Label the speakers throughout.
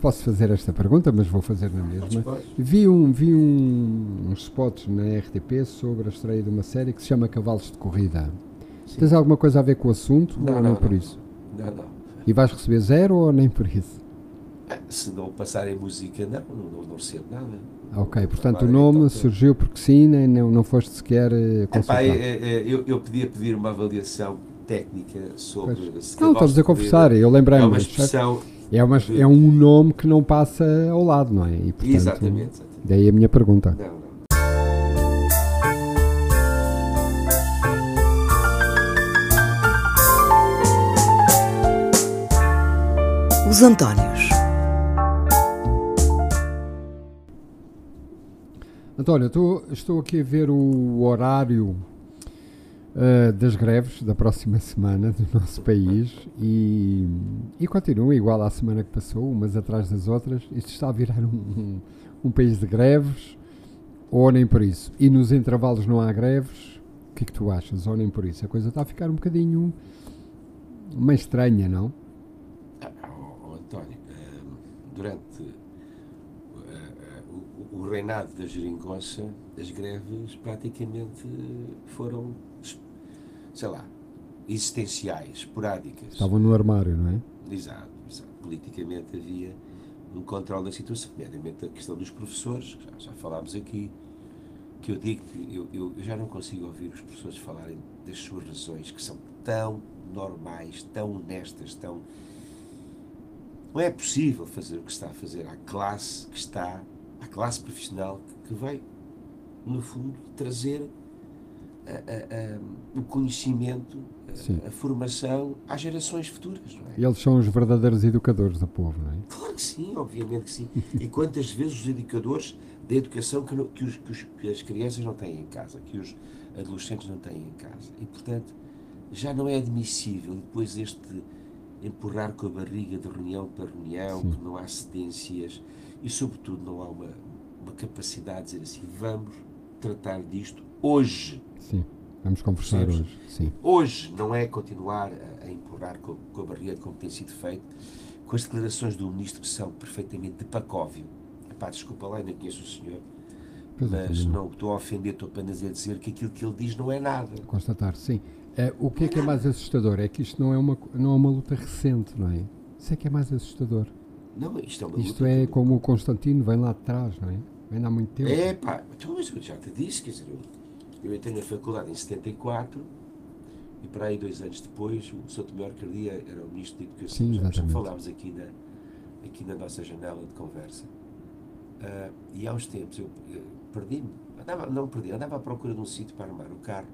Speaker 1: Posso fazer esta pergunta, mas vou fazer na mesma. Vi, um, vi um, uns spots na RTP sobre a estreia de uma série que se chama Cavalos de Corrida.
Speaker 2: Sim.
Speaker 1: Tens alguma coisa a ver com o assunto
Speaker 2: Não,
Speaker 1: ou
Speaker 2: não,
Speaker 1: nem por
Speaker 2: não.
Speaker 1: isso?
Speaker 2: Não, não.
Speaker 1: E vais receber zero ou nem por isso?
Speaker 2: Ah, Se não passarem música, não, não, não, não recebo nada.
Speaker 1: Ah, Ok, portanto o
Speaker 2: Agora,
Speaker 1: nome
Speaker 2: então,
Speaker 1: surgiu porque sim, nem, não, não foste sequer eh,
Speaker 2: Epá,
Speaker 1: consultado.
Speaker 2: é- é- é, eu, eu podia pedir uma avaliação técnica sobre se
Speaker 1: Não, estamos a conversar, eu lembrei-me.
Speaker 2: É uma expressão.
Speaker 1: É, uma- é um nome que não passa ao lado, não é? E, portanto,
Speaker 2: Exatamente. exatamente.
Speaker 1: Daí a minha pergunta.
Speaker 2: Não, não.
Speaker 3: Os Antónios.
Speaker 1: António, estou, estou aqui a ver o horário eh, das greves da próxima semana do nosso país e, e continua igual à semana que passou, umas atrás das outras. Isto está a virar um, um, um país de greves, ou nem por isso. E nos intervalos não há greves. O que é que tu achas? Ou nem por isso? A coisa está a ficar um bocadinho meio estranha, não?
Speaker 2: Ah, António, ehm, durante eh, eh, o, o reinado da geringonça, as greves praticamente foram, sei lá, existenciais, esporádicas.
Speaker 1: Estavam no armário, não é?
Speaker 2: Exato, exato. Politicamente havia um controle da situação, nomeadamente a questão dos professores, que já, já falámos aqui, que eu digo que eu, eu, eu já não consigo ouvir os professores falarem das suas razões, que são tão normais, tão honestas, tão. Não é possível fazer o que está a fazer à classe que está, à classe profissional que, que vai, no fundo, trazer a- a- o conhecimento, a- formação às gerações futuras, não é?
Speaker 1: E eles são os verdadeiros educadores do povo, não é?
Speaker 2: Claro que sim, obviamente que sim. E quantas vezes os educadores da educação que, que os- que os- que as crianças não têm em casa, que os adolescentes não têm em casa. E, portanto, já não é admissível depois este empurrar com a barriga de reunião para reunião,
Speaker 1: Sim.
Speaker 2: que não há cedências e, sobretudo, não há uma, uma capacidade de dizer assim: vamos tratar disto hoje.
Speaker 1: Sim, vamos conversar hoje. Sim,
Speaker 2: Hoje não é continuar a, a empurrar com, com a barriga como tem sido feito, com as declarações do ministro que são perfeitamente de pacóvio. Epá, desculpa lá, ainda conheço o senhor,
Speaker 1: Pois é,
Speaker 2: mas não estou a ofender, estou apenas a dizer que aquilo que ele diz não é nada.
Speaker 1: Constatar, sim. É, o que é que é mais assustador? É que isto não é, uma, não é uma luta recente, não é? Isso é que é mais assustador.
Speaker 2: Não, isto é uma
Speaker 1: Isto
Speaker 2: luta
Speaker 1: é como o Constantino vem lá de trás, não é? Vem há muito tempo.
Speaker 2: É pá, então, mas eu já te disse, quer dizer, eu, eu entrei na faculdade em 74 e para aí dois anos depois o Sr. Tomé Arcadia era o Ministro da Educação.
Speaker 1: Sim,
Speaker 2: já, já falámos aqui na, aqui na nossa janela de conversa. Ah, e há uns tempos eu, eu perdi-me, andava, não perdi, andava à procura de um sítio para armar o carro,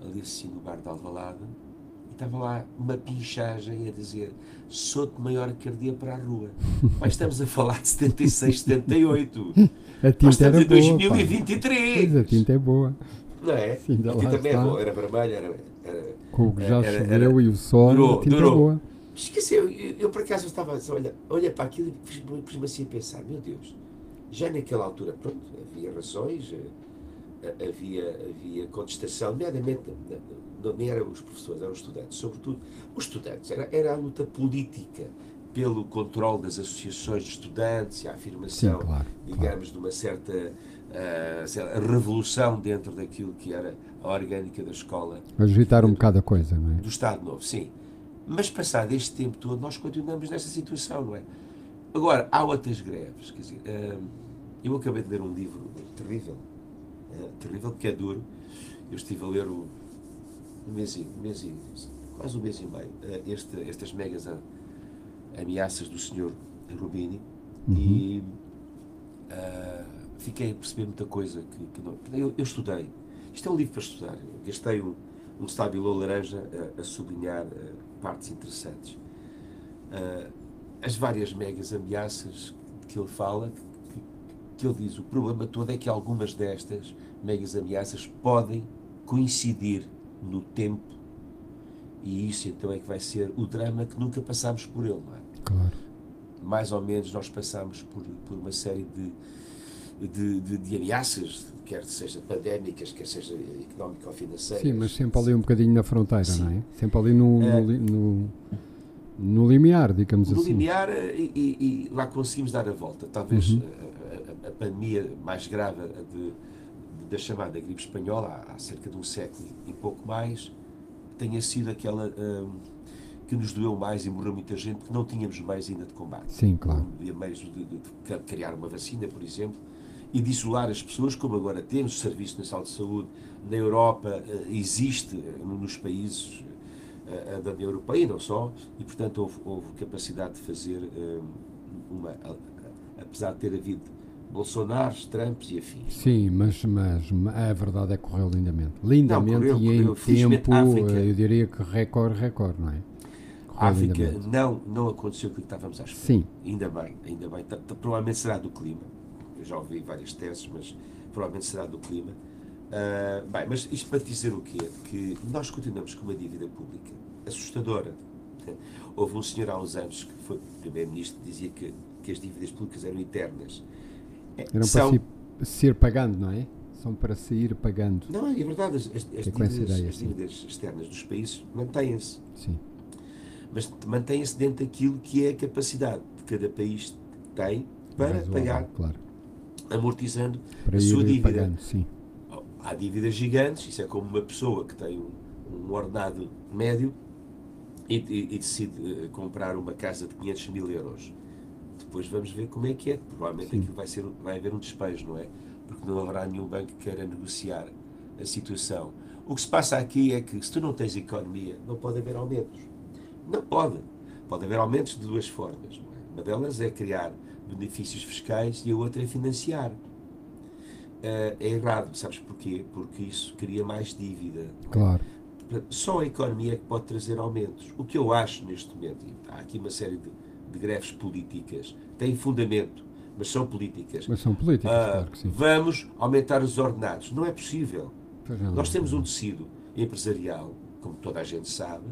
Speaker 2: ali assim no bar de Alvalade, e estava lá uma pinchagem a dizer sou-te maior cardia para a rua. Mas estamos a falar de 76, 78.
Speaker 1: A
Speaker 2: Nós
Speaker 1: tinta
Speaker 2: estamos
Speaker 1: era
Speaker 2: em
Speaker 1: boa. pá.
Speaker 2: 2023.
Speaker 1: Pois, a tinta é boa.
Speaker 2: Não é?
Speaker 1: Sim, ainda
Speaker 2: a tinta é boa, era vermelha, era. era
Speaker 1: Com o que já
Speaker 2: Era-
Speaker 1: choveu
Speaker 2: era-
Speaker 1: e o sol,
Speaker 2: durou,
Speaker 1: a tinta
Speaker 2: durou.
Speaker 1: boa.
Speaker 2: Esqueci, eu, eu, por acaso estava assim, olha, olha para aquilo e pus-me pus-me assim a pensar, meu Deus, já naquela altura, pronto, havia razões, eh, eh, havia, havia contestação, nomeadamente, não- não- nem eram os professores, eram os estudantes, sobretudo os estudantes, era, era a luta política pelo controle das associações de estudantes e a
Speaker 1: Sim,
Speaker 2: afirmação
Speaker 1: claro. claro.
Speaker 2: digamos, de uma certa sei lá, revolução dentro daquilo que era a orgânica da escola
Speaker 1: Agitar um bocado a coisa, não é?
Speaker 2: do Estado Novo, sim. Mas passado este tempo todo, nós continuamos nessa situação, não é? Agora, há outras greves, quer dizer, ah, eu acabei de ler um livro terrível, terrível, que é duro. Eu estive a ler o, um mês, e, um mês e, quase um mês e meio, este, estas megas a- ameaças do Sr. Rubini e ah, fiquei a perceber muita coisa que, que não. Eu, eu estudei. Isto é um livro para estudar. Eu gastei um, um estábulo laranja a, a sublinhar ah, partes interessantes. Ah, as várias megas ameaças que ele fala, que, que ele diz, o problema todo é que algumas destas megas ameaças podem coincidir no tempo e isso então é que vai ser o drama que nunca passámos por ele, não é?
Speaker 1: Claro.
Speaker 2: mais ou menos nós passamos por, por uma série de, de, de, de ameaças, quer seja pandémicas, quer seja económico ou financeiras.
Speaker 1: Sim, mas sempre ali um bocadinho na fronteira,
Speaker 2: Sim.
Speaker 1: não é? Sempre ali no,
Speaker 2: É.
Speaker 1: no, li- no, No limiar, digamos
Speaker 2: no
Speaker 1: assim.
Speaker 2: limiar eh, e, e- e lá conseguimos dar a volta. Talvez
Speaker 1: Uhum.
Speaker 2: a, a- a pandemia mais grave de- da chamada gripe espanhola, há, há cerca de um século e pouco mais, tenha sido aquela hum, que nos doeu mais e morreu muita gente, porque não tínhamos meios ainda de combate.
Speaker 1: Sim, claro.
Speaker 2: Não havia meios de, de- de criar uma vacina, por exemplo, e de isolar as pessoas, como agora temos. O Serviço Nacional de Saúde na Europa eh, existe eh, nos países eh, da União Europeia e não só, e portanto houve, houve capacidade de fazer uma. Apesar de ter havido Bolsonaro, Trumps e afins.
Speaker 1: Sim, mas, mas a verdade é que correu lindamente. Lindamente
Speaker 2: correu,
Speaker 1: e em
Speaker 2: correu. Felizmente,
Speaker 1: tempo,
Speaker 2: África-
Speaker 1: eu diria que recorde, recorde, não é? Correu
Speaker 2: África
Speaker 1: lindamente.
Speaker 2: não, não aconteceu o que estávamos à espera.
Speaker 1: Sim,
Speaker 2: Ainda bem, ainda bem. Provavelmente será do clima. Eu já ouvi várias teses, mas provavelmente será do clima. Ah, bem, mas isto para dizer o quê? Que nós continuamos com uma dívida pública assustadora. Houve um senhor há uns anos que foi primeiro-ministro que dizia que, que as dívidas públicas eram eternas. É,
Speaker 1: eram
Speaker 2: são-
Speaker 1: para se, se ir pagando, não é? São para se ir pagando.
Speaker 2: Não, é verdade, as, as- as
Speaker 1: É
Speaker 2: dívidas,
Speaker 1: ideia,
Speaker 2: as dívidas externas dos países mantêm-se.
Speaker 1: Sim,
Speaker 2: mas mantém-se dentro daquilo que é a capacidade que cada país tem para pagar,
Speaker 1: claro.
Speaker 2: Amortizando
Speaker 1: Para
Speaker 2: a sua dívida.
Speaker 1: pagando, sim.
Speaker 2: Há dívidas gigantes, isso é como uma pessoa que tem um, um ordenado médio e, e- e decide eh, comprar uma casa de 500 mil euros. Depois vamos ver como é que é. Provavelmente
Speaker 1: Sim.
Speaker 2: aquilo vai, ser, vai haver um despejo, não é? Porque não haverá nenhum banco que queira negociar a situação. O que se passa aqui é que se tu não tens economia, não pode haver aumentos. Não pode. Pode haver aumentos de duas formas. Não é? Uma delas é criar benefícios fiscais e a outra é financiar. Eh, é errado, sabes porquê? Porque isso cria mais dívida.
Speaker 1: Claro.
Speaker 2: Portanto, Só a economia é que pode trazer aumentos. O que eu acho neste momento, e há aqui uma série de, de greves políticas, têm fundamento, mas são políticas.
Speaker 1: Mas são políticos,
Speaker 2: Ah,
Speaker 1: claro que sim.
Speaker 2: Vamos aumentar os ordenados. Não é possível.
Speaker 1: Não,
Speaker 2: Nós temos um tecido empresarial, como toda a gente sabe,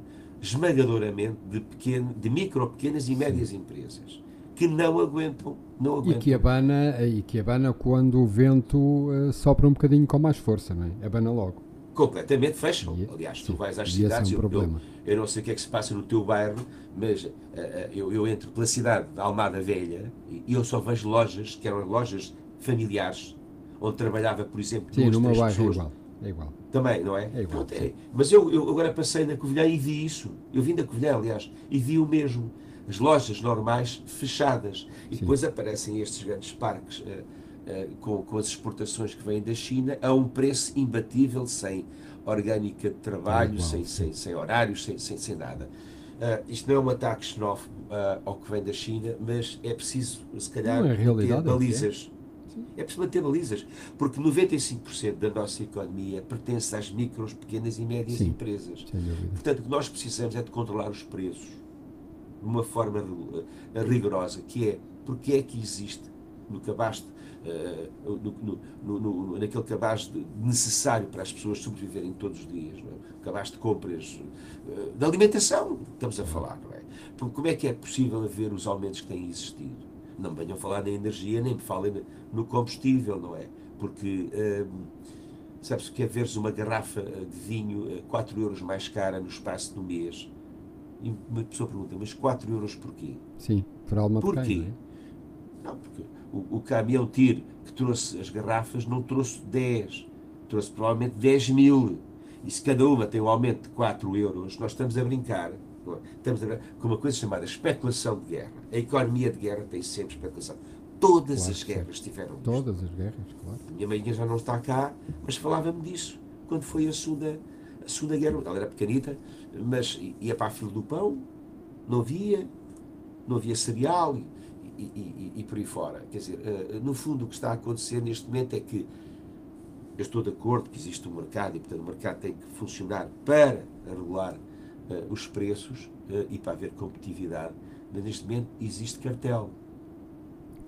Speaker 2: esmagadoramente de, pequeno, de micro, pequenas e médias empresas que não aguentam, não
Speaker 1: E
Speaker 2: aguentam.
Speaker 1: que abana, e que abana quando o vento eh, sopra um bocadinho com mais força, não é? Abana logo.
Speaker 2: completamente fecham.
Speaker 1: E-
Speaker 2: Aliás, tu
Speaker 1: sim,
Speaker 2: vais às
Speaker 1: e esse é
Speaker 2: cidades,
Speaker 1: um
Speaker 2: eu, eu, eu não sei o que é que se passa no teu bairro, mas eh, eu, eu entro pela cidade de Almada Velha e e eu só vejo lojas que eram lojas familiares, onde trabalhava, por exemplo,
Speaker 1: Sim,
Speaker 2: duas, três
Speaker 1: é
Speaker 2: pessoas.
Speaker 1: igual. É igual.
Speaker 2: Também, não é?
Speaker 1: É igual,
Speaker 2: Pronto,
Speaker 1: sim.
Speaker 2: Mas eu, eu agora passei na Covilhã e vi isso. Eu vim da Covilhã, aliás, e vi o mesmo. As lojas normais fechadas. E
Speaker 1: Sim.
Speaker 2: depois aparecem estes grandes parques eh, eh, com, com as exportações que vêm da China a um preço imbatível, sem orgânica de trabalho,
Speaker 1: igual,
Speaker 2: sem, sem, sem horários, sem, sem, sem nada. Ah, isto não é um ataque xenófobo ah, ao que vem da China, mas é preciso, se calhar,
Speaker 1: Não, é
Speaker 2: ter
Speaker 1: é o que é.
Speaker 2: É preciso manter balizas, porque 95% da nossa economia pertence às micros, pequenas e médias
Speaker 1: Sim.
Speaker 2: empresas. Portanto, o que nós precisamos é de controlar os preços de uma forma eh, rigorosa, que é porque é que existe no cabaz, eh, no, no- no- naquele cabaz de- necessário para as pessoas sobreviverem todos os dias, não é? o cabaz de compras, eh, de alimentação, estamos a falar, não é? Porque como é que é possível haver os aumentos que têm existido? Não me venham falar na energia, nem me falem no combustível, não é? Porque eh, Sabes que é veres uma garrafa eh, de vinho eh, 4 euros mais cara no espaço um mês? E uma pessoa pergunta, mas 4 euros porquê?
Speaker 1: Sim, por de
Speaker 2: Porquê?
Speaker 1: não é?
Speaker 2: Não, porque o, o caminhão TIR que trouxe as garrafas não trouxe 10, trouxe provavelmente 10 mil. E se cada uma tem um aumento de 4 euros, nós estamos a brincar. Estamos a com uma coisa chamada especulação de guerra. A economia de guerra tem sempre especulação. Todas
Speaker 1: Claro
Speaker 2: as
Speaker 1: que sim.
Speaker 2: guerras tiveram isto.
Speaker 1: Todas as guerras, claro.
Speaker 2: A minha mãe já não está cá, mas falava-me disso quando foi a segunda, a segunda guerra. Ela era pequenita, mas ia para a fila do pão, não havia, não havia cereal e, e, e- e por aí fora. Quer dizer, eh, no fundo, o que está a acontecer neste momento é que eu estou de acordo que existe um mercado e, portanto, o mercado tem que funcionar para regular eh, os preços eh, e para haver competitividade, mas neste momento existe cartel.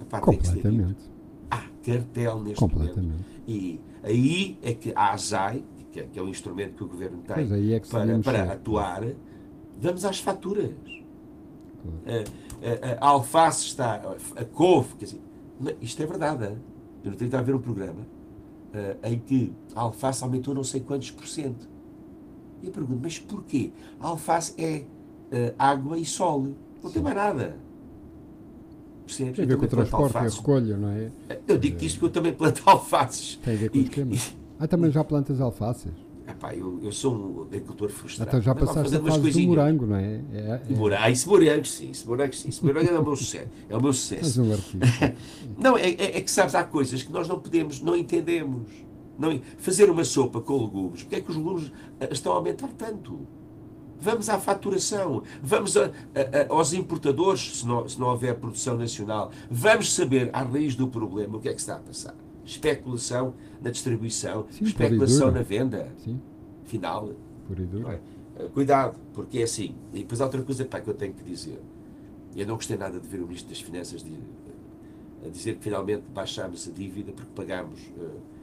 Speaker 2: Epá, dito.
Speaker 1: Completamente.
Speaker 2: Há cartel neste momento.
Speaker 1: Completamente.
Speaker 2: E aí é que a ASAI, que é, que é o instrumento que o governo tem
Speaker 1: é
Speaker 2: para, para atuar, vamos às faturas.
Speaker 1: Claro.
Speaker 2: A, a- a alface está, a couve, quer dizer, isto é verdade. hein? Eu não tenho a ver um programa eh, em que a alface aumentou não sei quantos por cento. E eu pergunto, mas porquê? A alface é uh, água e sol. Não tem mais nada.
Speaker 1: Percebes? Tem a ver com o transporte e a recolha, não é?
Speaker 2: Eu digo isto porque eu também planto alfaces.
Speaker 1: Tem a ver com o esquema. Ah, também já plantas alfaces?
Speaker 2: Epá, eu, eu sou um agricultor frustrado.
Speaker 1: Então já passaste a fase do morango, não é? é,
Speaker 2: é. Morango, ah, isso morango, sim. Isso morango, sim. Isso morango é o meu sucesso. É o meu sucesso.
Speaker 1: um
Speaker 2: não, é, é, é, que sabes, há coisas que nós não podemos, não entendemos. Não, fazer uma sopa com legumes, porque é que os legumes eh, estão a aumentar tanto? Vamos à faturação, vamos a, a, a, aos importadores, se não, se não houver produção nacional. Vamos saber, à raiz do problema, o que é que está a passar. Especulação na distribuição, Sim, especulação na venda.
Speaker 1: Sim.
Speaker 2: Final.
Speaker 1: É?
Speaker 2: Eh, cuidado, porque é assim. E depois há outra coisa pá, que eu tenho que dizer. Eu não gostei nada de ver o Ministro das Finanças de, a dizer que finalmente baixámos a dívida porque pagámos. Uh,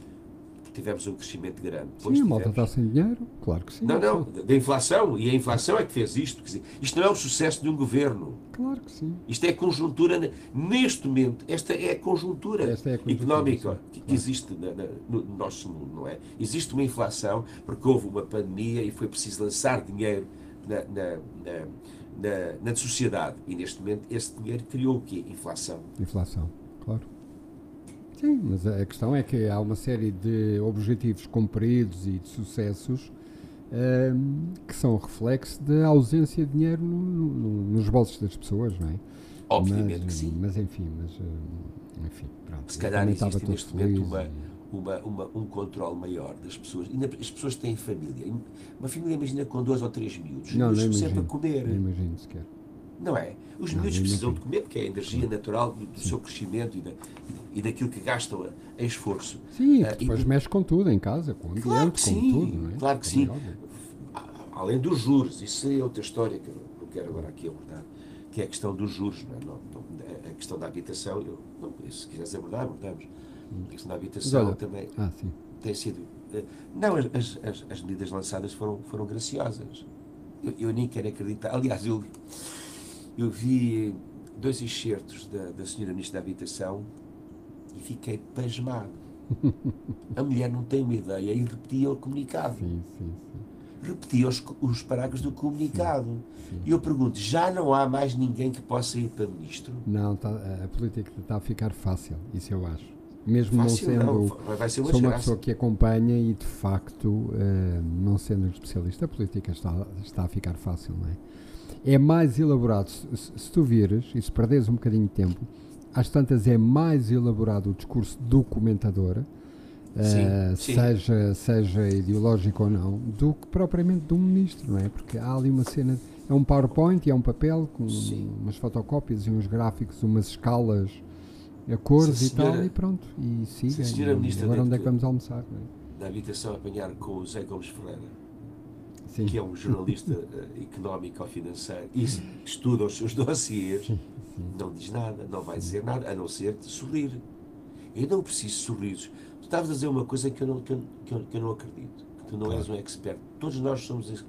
Speaker 2: tivemos um crescimento grande.
Speaker 1: Depois sim, a malta está sem dinheiro, claro que sim.
Speaker 2: Não, não, da inflação, e a inflação é que fez isto. Dizer, isto não é o sucesso de um governo.
Speaker 1: Claro que sim.
Speaker 2: Isto é conjuntura, neste momento, esta é a conjuntura, é a conjuntura económica que, que existe na, na, no nosso mundo, não é? Existe uma inflação porque houve uma pandemia e foi preciso lançar dinheiro na, na, na, na sociedade. E neste momento esse dinheiro criou o quê? Inflação.
Speaker 1: Inflação, claro. Sim, mas a questão é que há uma série de objetivos cumpridos e de sucessos um, que são reflexo da ausência de dinheiro no, no, nos bolsos das pessoas, não é?
Speaker 2: Obviamente
Speaker 1: mas,
Speaker 2: que sim.
Speaker 1: Mas enfim, mas, hum, enfim pronto.
Speaker 2: Se calhar existe neste momento uma, uma, uma, um controle maior das pessoas. E as pessoas têm família. Uma família, imagina, com dois ou três miúdos.
Speaker 1: Não, não
Speaker 2: sempre a comer.
Speaker 1: Não imagino sequer.
Speaker 2: Não é? Os miúdos precisam de comer, porque é a energia natural do, do seu crescimento e, da, e daquilo que gastam em esforço.
Speaker 1: Sim, uh, depois e, mexe com tudo em casa, com ambiente,
Speaker 2: claro que
Speaker 1: com
Speaker 2: sim,
Speaker 1: tudo. Não é?
Speaker 2: Claro que sim. Além dos juros, isso é outra história que eu não quero agora aqui abordar, que é a questão dos juros, não é? não, não, a questão da habitação, eu, não, se quiseres abordar, abordamos. A questão da habitação olha, também
Speaker 1: ah,
Speaker 2: tem sido. Uh, não, as, as, as, medidas lançadas foram, foram graciosas. Eu, eu nem quero acreditar. Aliás, eu eu vi dois excertos da, da senhora Ministra da Habitação e fiquei pasmado. A mulher não tem uma ideia e repetia o comunicado.
Speaker 1: Sim, sim, sim.
Speaker 2: Repetia os, os parágrafos do comunicado. E eu pergunto, já não há mais ninguém que possa ir para ministro?
Speaker 1: Não, tá, a política está a ficar fácil, isso eu acho. Mesmo fácil, não sendo.
Speaker 2: Não, vai ser uma
Speaker 1: sou uma pessoa que acompanha e, de facto, uh, não sendo um especialista, a política está, está a ficar fácil, não é? É mais elaborado. Se, se, tu vires, e se perderes um bocadinho de tempo, às tantas é mais elaborado o discurso do comentador, sim, uh, sim. Seja, seja ideológico ou não, do que propriamente do ministro, não é? Porque há ali uma cena, é um PowerPoint e é um papel com sim. umas fotocópias e uns gráficos, umas escalas, a cores se e senhora, tal, e pronto, e siga. E agora onde é que vamos almoçar?
Speaker 2: É? Da habitação a apanhar com o Zé Gomes Ferreira Sim. que é um jornalista uh, económico ou financeiro e estuda os seus dossiers, não diz nada, não vai dizer nada, a não ser de sorrir. Eu não preciso de sorrisos. Tu estavas a dizer uma coisa que eu não, que eu, que eu, que eu não acredito, que tu não claro. és um expert. Todos nós somos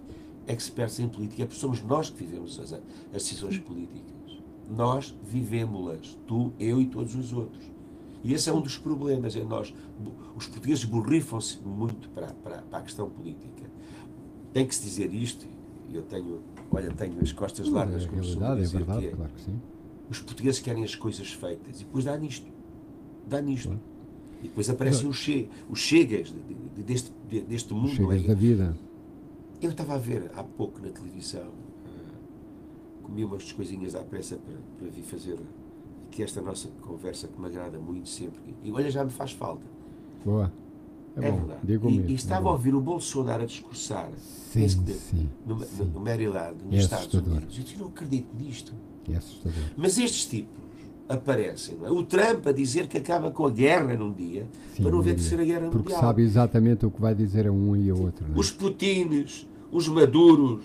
Speaker 2: experts em política, porque somos nós que vivemos as, as decisões políticas. Nós vivemos-las, tu, eu e todos os outros. E esse é um dos problemas. É nós, os portugueses borrifam-se muito para, para, para a questão política tem que se dizer isto, e eu tenho, olha, tenho as costas largas,
Speaker 1: é como realidade,
Speaker 2: dizer,
Speaker 1: é verdade,
Speaker 2: é,
Speaker 1: claro que sim.
Speaker 2: Os portugueses querem as coisas feitas e depois dá nisto. Dá nisto. Claro. E depois aparecem os, che, os chegas de, de, deste, de, deste mundo. Os
Speaker 1: chegas é? da vida.
Speaker 2: Eu estava a ver há pouco na televisão, uh, comi umas coisinhas à pressa para, para vir fazer aqui esta nossa conversa que me agrada muito sempre. E olha, já me faz falta.
Speaker 1: Boa. É, é bom, verdade. Digo
Speaker 2: e,
Speaker 1: mesmo,
Speaker 2: e estava
Speaker 1: é
Speaker 2: a ouvir o Bolsonaro a discursar
Speaker 1: sim, sim,
Speaker 2: no,
Speaker 1: sim.
Speaker 2: no, Maryland, nos é Estados Unidos. Eu não acredito nisto.
Speaker 1: É assustador.
Speaker 2: Mas estes tipos aparecem. É? O Trump a dizer que acaba com a guerra num dia sim, para não haver terceira guerra
Speaker 1: porque
Speaker 2: mundial.
Speaker 1: Porque sabe exatamente o que vai dizer a um e a outro.
Speaker 2: Os Putins, os Maduros,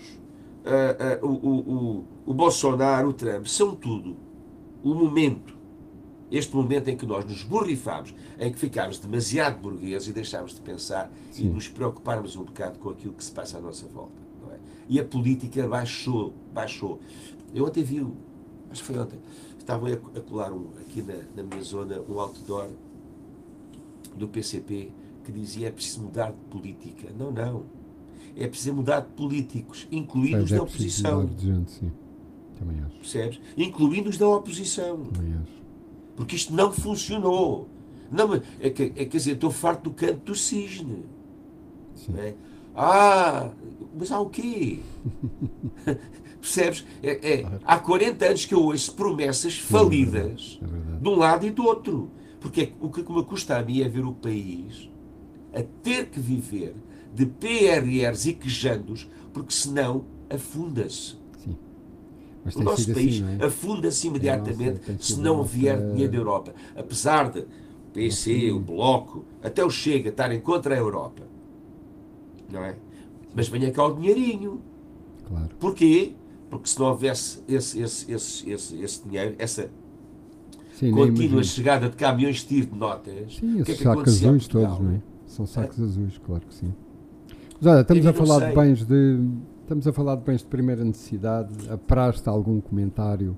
Speaker 2: uh, uh, o, o, o, o Bolsonaro, o Trump, são tudo o momento este momento em que nós nos borrifamos, em que ficámos demasiado burgueses e deixámos de pensar Sim. e nos preocuparmos um bocado com aquilo que se passa à nossa volta. Não é? E a política baixou, baixou. Eu ontem vi, acho que foi ontem, estavam a colar um, aqui na, na minha zona um outdoor do PCP que dizia é preciso mudar de política. Não, não. é preciso mudar de políticos, incluindo os
Speaker 1: é
Speaker 2: da oposição.
Speaker 1: gente, sim. Também acho.
Speaker 2: Percebes? Incluindo os da oposição.
Speaker 1: Também acho.
Speaker 2: Porque isto não funcionou. Não, é, que, é, quer dizer, estou farto do canto do cisne. É? Ah, mas há o quê? Percebes? É, é, há 40 anos que eu ouço promessas falidas
Speaker 1: É
Speaker 2: de um lado e do outro. Porque é, o que me custa a mim é ver o país a ter que viver de PRRs e quejandos, porque senão afunda-se.
Speaker 1: Mas
Speaker 2: O nosso país
Speaker 1: assim, é?
Speaker 2: afunda-se imediatamente
Speaker 1: tem
Speaker 2: se não
Speaker 1: a nossa-
Speaker 2: vier dinheiro da Europa. Apesar de o PC, o Bloco, até o Chega estarem contra a Europa. Não é? Mas venha cá o dinheirinho.
Speaker 1: Claro.
Speaker 2: Porquê? Porque se não houvesse esse, esse, esse, esse, esse dinheiro, essa
Speaker 1: Sim,
Speaker 2: contínua chegada de caminhões de tiro de notas,
Speaker 1: Sim,
Speaker 2: o que é
Speaker 1: esses
Speaker 2: que
Speaker 1: sacos azuis todos, não é? São sacos azuis, claro que sim. Mas olha, estamos a falar
Speaker 2: sei.
Speaker 1: de bens de. Estamos a falar de bens de primeira necessidade. Apraz-te algum comentário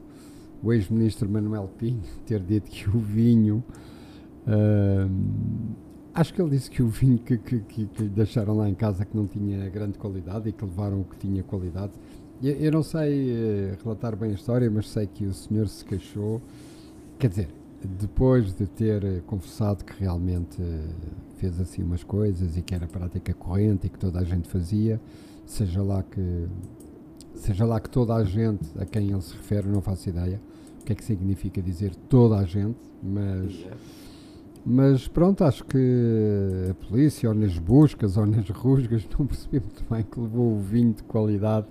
Speaker 1: o ex-ministro Manuel Pinho ter dito que o vinho. ahm, acho que ele disse que o vinho que, que, que, que deixaram lá em casa que não tinha grande qualidade e que levaram o que tinha qualidade. Eu, eu não sei eh, relatar bem a história, mas sei que o senhor se queixou. Quer dizer, depois de ter eh, confessado que realmente eh, fez assim umas coisas e que era prática corrente e que toda a gente fazia, seja lá que seja lá que toda a gente a quem ele se refere, não faço ideia o que é que significa dizer toda a gente, mas mas pronto, acho que a polícia, ou nas buscas, ou nas rusgas, não percebi muito bem que levou o vinho de qualidade.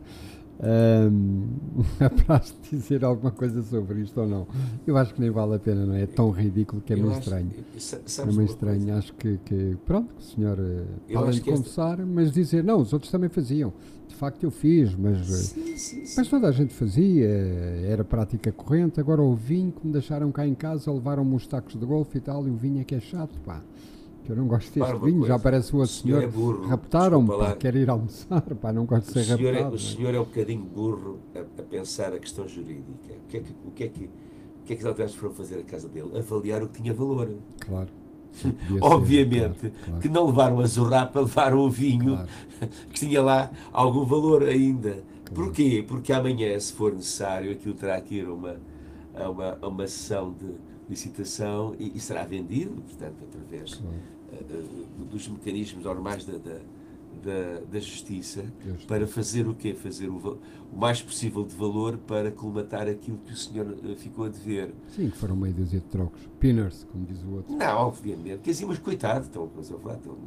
Speaker 1: Um, para dizer alguma coisa sobre isto ou não. Eu acho que nem vale a pena, não é? É tão ridículo que é
Speaker 2: Eu
Speaker 1: meio
Speaker 2: acho-
Speaker 1: estranho. É meio estranho.
Speaker 2: coisa?
Speaker 1: Acho que, que, pronto, o senhor, além de
Speaker 2: esta-
Speaker 1: confessar, mas dizer, não, os outros também faziam. De facto, eu fiz, mas. eh,
Speaker 2: Sim, sim, sim.
Speaker 1: mas toda a gente fazia, era prática corrente. Agora o vinho que me deixaram cá em casa, levaram-me uns tacos de golfe e tal, e o vinho é que é chato, pá. Que eu não gosto deste vinho, já parece o
Speaker 2: o
Speaker 1: outro
Speaker 2: senhor
Speaker 1: senhor.
Speaker 2: é burro,
Speaker 1: Raptaram-me, quero ir almoçar, pá, não gosto de
Speaker 2: O
Speaker 1: ser
Speaker 2: senhor, é,
Speaker 1: raptado.
Speaker 2: o
Speaker 1: é?
Speaker 2: senhor é um bocadinho burro a, a pensar a questão jurídica. O que é que, o que, é que, o que, é que os autoridades foram fazer a casa dele? Avaliar o que tinha valor.
Speaker 1: Claro. Podia ser,
Speaker 2: Obviamente
Speaker 1: claro, claro,
Speaker 2: que não levaram a zurrapa, levaram o vinho
Speaker 1: claro.
Speaker 2: que tinha lá algum valor ainda. Porquê? Porque amanhã, se for necessário, aquilo terá que ir a uma, a uma, a uma sessão de licitação e, e será vendido, portanto, através eh, dos mecanismos normais da, da, da, da justiça, para fazer o quê? Fazer o, o mais possível de valor para colmatar aquilo que o senhor eh, ficou a dever.
Speaker 1: Sim, que foram meia dúzia de trocos. Pinners, como diz o outro.
Speaker 2: Não, obviamente. Quer dizer, mas coitado, então, mas eu,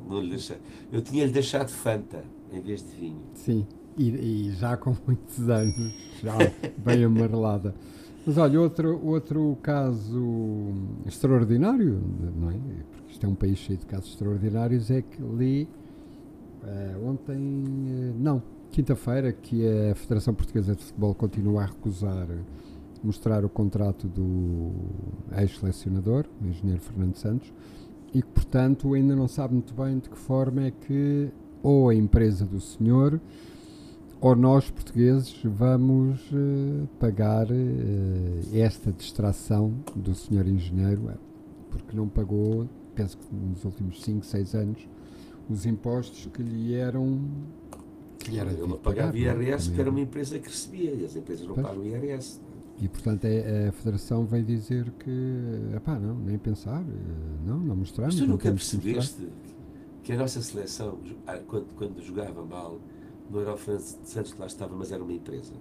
Speaker 2: não lhe deixa- eu tinha-lhe deixado Fanta em vez de vinho.
Speaker 1: Sim, e, e já com muitos anos, já bem amarelada. Mas olha, outro, outro caso extraordinário, não é? Porque isto é um país cheio de casos extraordinários, é que li eh, ontem, eh, não, quinta-feira, que a Federação Portuguesa de Futebol continua a recusar mostrar o contrato do ex-selecionador, o engenheiro Fernando Santos, e que, portanto, ainda não sabe muito bem de que forma é que ou a empresa do senhor ou nós, portugueses, vamos eh, pagar eh, esta distração do senhor engenheiro, eh, porque não pagou, penso que nos últimos 5, 6 anos, os impostos que lhe eram. Que lhe era
Speaker 2: Ele
Speaker 1: devido
Speaker 2: pagava
Speaker 1: não é?
Speaker 2: IRS porque era uma empresa que recebia e as empresas não
Speaker 1: Pois.
Speaker 2: pagam IRS.
Speaker 1: E portanto é, a Federação veio dizer que, epá, não, nem pensar, eh, não, não mostramos.
Speaker 2: Mas tu
Speaker 1: não
Speaker 2: nunca
Speaker 1: temos que
Speaker 2: percebeste que a nossa seleção, quando, quando jogava mal, não era o Fernando Santos que lá estava, mas era uma empresa.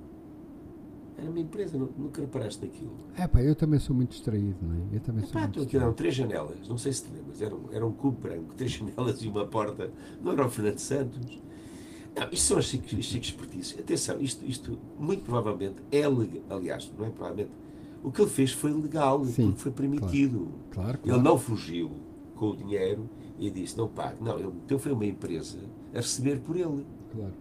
Speaker 2: Era uma empresa, nu- nunca reparaste naquilo.
Speaker 1: É pá, eu também sou muito distraído, não é? Eu também sou
Speaker 2: Epá,
Speaker 1: muito
Speaker 2: tu aquilo eram
Speaker 1: distraído.
Speaker 2: três janelas, não sei se te lembras, era um, era um cubo branco, três janelas e uma porta, não era o Fernando Santos. Não, isto são as chiques, as chiques espertices. Atenção, isto, isto muito provavelmente é legal, aliás, não é provavelmente, o que ele fez foi legal,
Speaker 1: Sim,
Speaker 2: porque foi permitido.
Speaker 1: Claro,
Speaker 2: Ele
Speaker 1: claro.
Speaker 2: não fugiu com o dinheiro e disse, não pague. Não, ele meteu foi uma empresa a receber por ele.
Speaker 1: claro.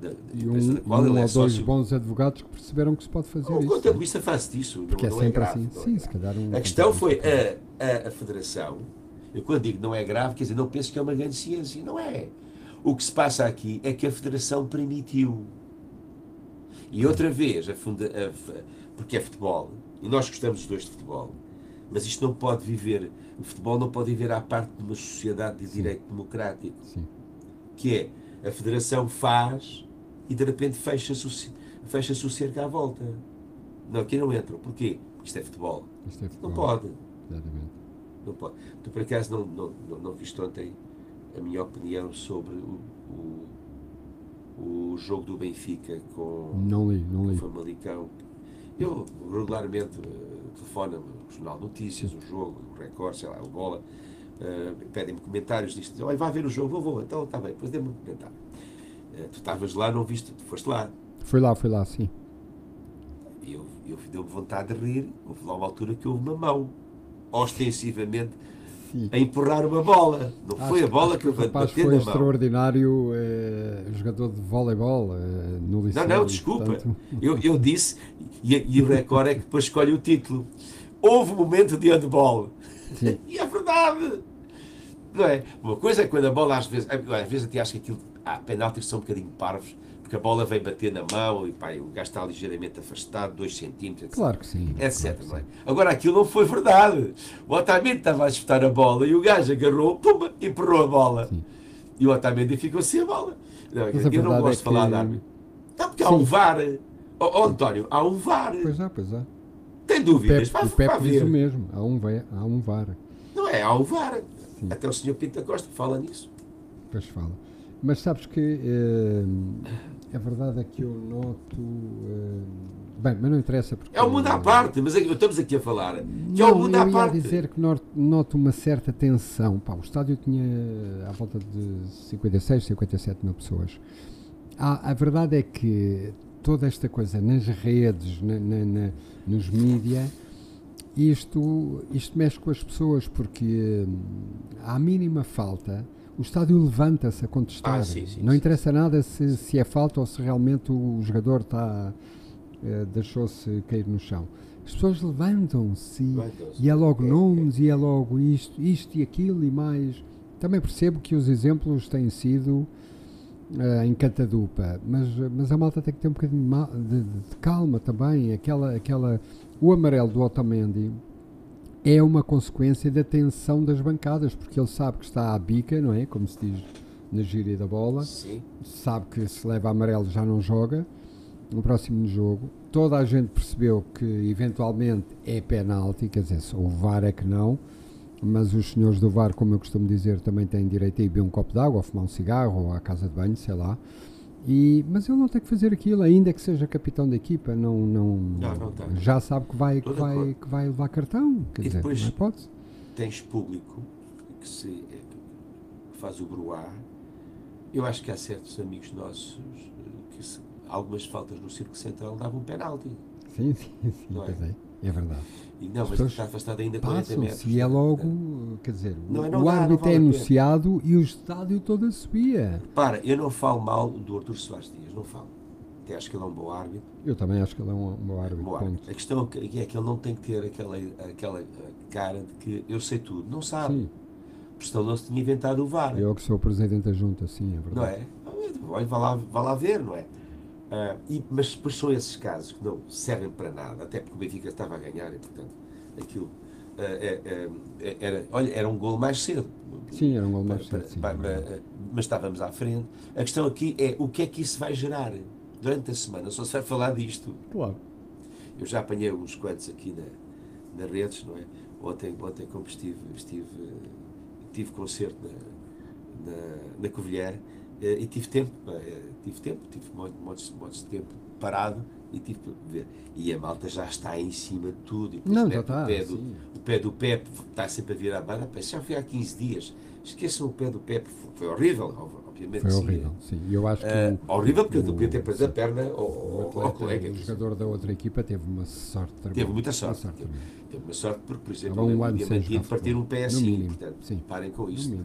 Speaker 2: Da,
Speaker 1: E um,
Speaker 2: empresa da qual
Speaker 1: um
Speaker 2: ele
Speaker 1: ou
Speaker 2: é
Speaker 1: dois
Speaker 2: sócio.
Speaker 1: bons advogados que perceberam que se pode fazer
Speaker 2: O
Speaker 1: isso. é?
Speaker 2: contabilista faz disso,
Speaker 1: Porque é
Speaker 2: não, não
Speaker 1: sempre
Speaker 2: é grave.
Speaker 1: assim.
Speaker 2: é
Speaker 1: Sim, se calhar um
Speaker 2: A questão foi a, a, a Federação. Eu quando digo não é grave, quer dizer, não penso que é uma grande ciência. Não é. O que se passa aqui é que a Federação permitiu. E outra vez, a funda, a porque é futebol, e nós gostamos os dois de futebol, mas isto não pode viver, o futebol não pode viver à parte de uma sociedade de direito democrático,
Speaker 1: Sim,
Speaker 2: que é A federação faz e de repente fecha-se o, fecha-se o cerco à volta. Não, aqui não entram. Porquê? Porque isto é futebol.
Speaker 1: Isto é
Speaker 2: Não
Speaker 1: futebol.
Speaker 2: pode.
Speaker 1: Exatamente.
Speaker 2: Não pode. Tu por acaso não, não, não, não viste ontem a minha opinião sobre o, o, o jogo do Benfica com
Speaker 1: Não li, não
Speaker 2: o
Speaker 1: li.
Speaker 2: Famalicão. Eu regularmente uh, telefono o Jornal de Notícias, o jogo, o Record, sei lá, o Bola, uh, pedem-me comentários disto. Olha, vai ver o jogo, vou, vou. Então está bem, depois dê-me um comentário. Uh, tu estavas lá, não viste, tu foste lá.
Speaker 1: Foi lá, foi lá, sim.
Speaker 2: E eu, eu deu-me vontade de rir. Houve lá uma altura que houve uma mão, ostensivamente,
Speaker 1: Sim.
Speaker 2: a empurrar uma bola. Não foi a
Speaker 1: Acho-
Speaker 2: bola
Speaker 1: acho
Speaker 2: que eu
Speaker 1: rapaz foi extraordinário eh, jogador de voleibol eh, no liceu.
Speaker 2: Não, não, desculpa.
Speaker 1: portanto,
Speaker 2: Eu, eu disse, e, e o recorde é que depois escolhe o título. Houve um momento de handball.
Speaker 1: Sim.
Speaker 2: E é verdade. Não é? Uma coisa é quando a bola às vezes, às vezes até acho que aquilo, há penaltis que são um bocadinho parvos, porque a bola vem bater na mão e pá, e o gajo está ligeiramente afastado, 2 centímetros, etc.
Speaker 1: Claro que sim.
Speaker 2: etc.
Speaker 1: claro que
Speaker 2: é?
Speaker 1: sim.
Speaker 2: Agora aquilo não foi verdade. O Otamendi estava a disputar a bola e o gajo agarrou, pumba, empurrou a bola.
Speaker 1: Sim.
Speaker 2: E o Otamendi ficou sem a bola. Não,
Speaker 1: a
Speaker 2: eu não gosto
Speaker 1: é
Speaker 2: de falar
Speaker 1: que-
Speaker 2: de árbitro. Não, porque há
Speaker 1: Sim.
Speaker 2: um VAR. Oh, António, há um VAR.
Speaker 1: Pois é, pois é.
Speaker 2: Tem dúvidas?
Speaker 1: Pepe,
Speaker 2: Vai,
Speaker 1: o Pepe diz o mesmo. Há um, há um VAR.
Speaker 2: Não é, há um VAR.
Speaker 1: Sim.
Speaker 2: Até o. Pinto da Costa fala nisso.
Speaker 1: Depois fala. Mas sabes que eh, a verdade é que eu noto. eh, bem, mas não interessa porque.
Speaker 2: É o mundo à parte, mas é que estamos aqui a falar. Que é
Speaker 1: Não,
Speaker 2: o mundo
Speaker 1: eu
Speaker 2: à
Speaker 1: ia
Speaker 2: parte.
Speaker 1: dizer que noto uma certa tensão. Pá, o estádio tinha à volta de 56, 57 mil pessoas. A verdade é que toda esta coisa nas redes, na, na- na- nos mídias, isto, isto mexe com as pessoas porque hum, à mínima falta o estádio levanta-se a contestar.
Speaker 2: Ah, sim, sim,
Speaker 1: Não interessa nada se, se é falta ou se realmente o jogador está eh, deixou-se cair no chão. As pessoas levantam-se e-
Speaker 2: Levantam-se.
Speaker 1: e é logo
Speaker 2: É,
Speaker 1: nomes e é logo isto, isto e aquilo e mais. Também percebo que os exemplos têm sido eh, em catadupa, mas, mas a malta tem que ter um bocadinho de, de- de calma também. Aquela, aquela, o amarelo do Otamendi é uma consequência da tensão das bancadas, porque ele sabe que está à bica, não é? Como se diz na gíria da bola
Speaker 2: Sim.
Speaker 1: sabe que se leva amarelo já não joga no próximo jogo. Toda a gente percebeu que eventualmente é penalti, quer dizer, o VAR é que não, mas os senhores do VAR, como eu costumo dizer, também têm direito a ir beber um copo de água, ou fumar um cigarro, ou à casa de banho, sei lá. E, mas ele não tem que fazer aquilo, ainda que seja capitão da equipa, não, não,
Speaker 2: Não, não
Speaker 1: já sabe que vai, que, vai, que vai levar cartão, quer
Speaker 2: E
Speaker 1: dizer,
Speaker 2: depois-
Speaker 1: não é hipótese.
Speaker 2: Tens público que, se, é, faz o bruá. Eu acho que há certos amigos nossos eh, que se- algumas faltas no Circo Central davam um penalti.
Speaker 1: Sim, sim, sim,
Speaker 2: Não é?
Speaker 1: é, é verdade.
Speaker 2: E não, mas está afastado ainda 40 metros.
Speaker 1: E é logo, quer dizer,
Speaker 2: Não,
Speaker 1: o,
Speaker 2: não
Speaker 1: o
Speaker 2: dá, não
Speaker 1: árbitro é anunciado e o estádio todo a subia.
Speaker 2: Para, eu não falo mal do Artur Soares Dias, não falo. Até acho que ele é um bom árbitro.
Speaker 1: Eu também acho que ele é um, um bom árbitro.
Speaker 2: Bom árbitro. A questão é que é que ele não tem que ter aquela, aquela eh, cara de que eu sei tudo. Não sabe.
Speaker 1: Sim,
Speaker 2: Porque senão não se tinha inventado o VAR.
Speaker 1: eu que sou o presidente da junta, sim, é
Speaker 2: Não
Speaker 1: verdade.
Speaker 2: é? Olha, vá lá, vá lá ver, não é? Ah, e, mas depois são esses casos que não servem para nada, até porque o Benfica estava a ganhar e, portanto, aquilo é- é- era, olha, era um gol mais cedo.
Speaker 1: Sim, era um gol mais
Speaker 2: Para-
Speaker 1: cedo,
Speaker 2: para- para- mas estávamos à frente. A questão aqui é o que é que isso vai gerar durante a semana. Só se vai falar disto.
Speaker 1: Claro.
Speaker 2: Eu já apanhei uns quantos aqui na, nas redes, não é? Ontem, ontem como estive, estive, tive concerto na, na, na Covilhã eh, e tive tempo, eh, tive tempo, tive mo- montes, montes de tempo parado e ver. E a malta já está em cima de tudo. E
Speaker 1: Não, já está,
Speaker 2: O pé, do, o pé do Pepe está sempre a virar a. Pá, Já foi há 15 dias. Esqueçam o pé do Pepe. Foi, horrível, obviamente.
Speaker 1: Foi
Speaker 2: sim.
Speaker 1: horrível, sim. E eu acho que.
Speaker 2: Eh,
Speaker 1: o-
Speaker 2: horrível porque
Speaker 1: o-
Speaker 2: o podia ter preso a perna ao,
Speaker 1: o
Speaker 2: ao, ao colega.
Speaker 1: o jogador da outra equipa teve uma sorte tremenda.
Speaker 2: Teve muita sorte.
Speaker 1: Uma
Speaker 2: Teve, teve uma sorte porque, por exemplo,
Speaker 1: um
Speaker 2: o Diamantino partir um pé assim. Portanto,
Speaker 1: sim.
Speaker 2: parem com isto.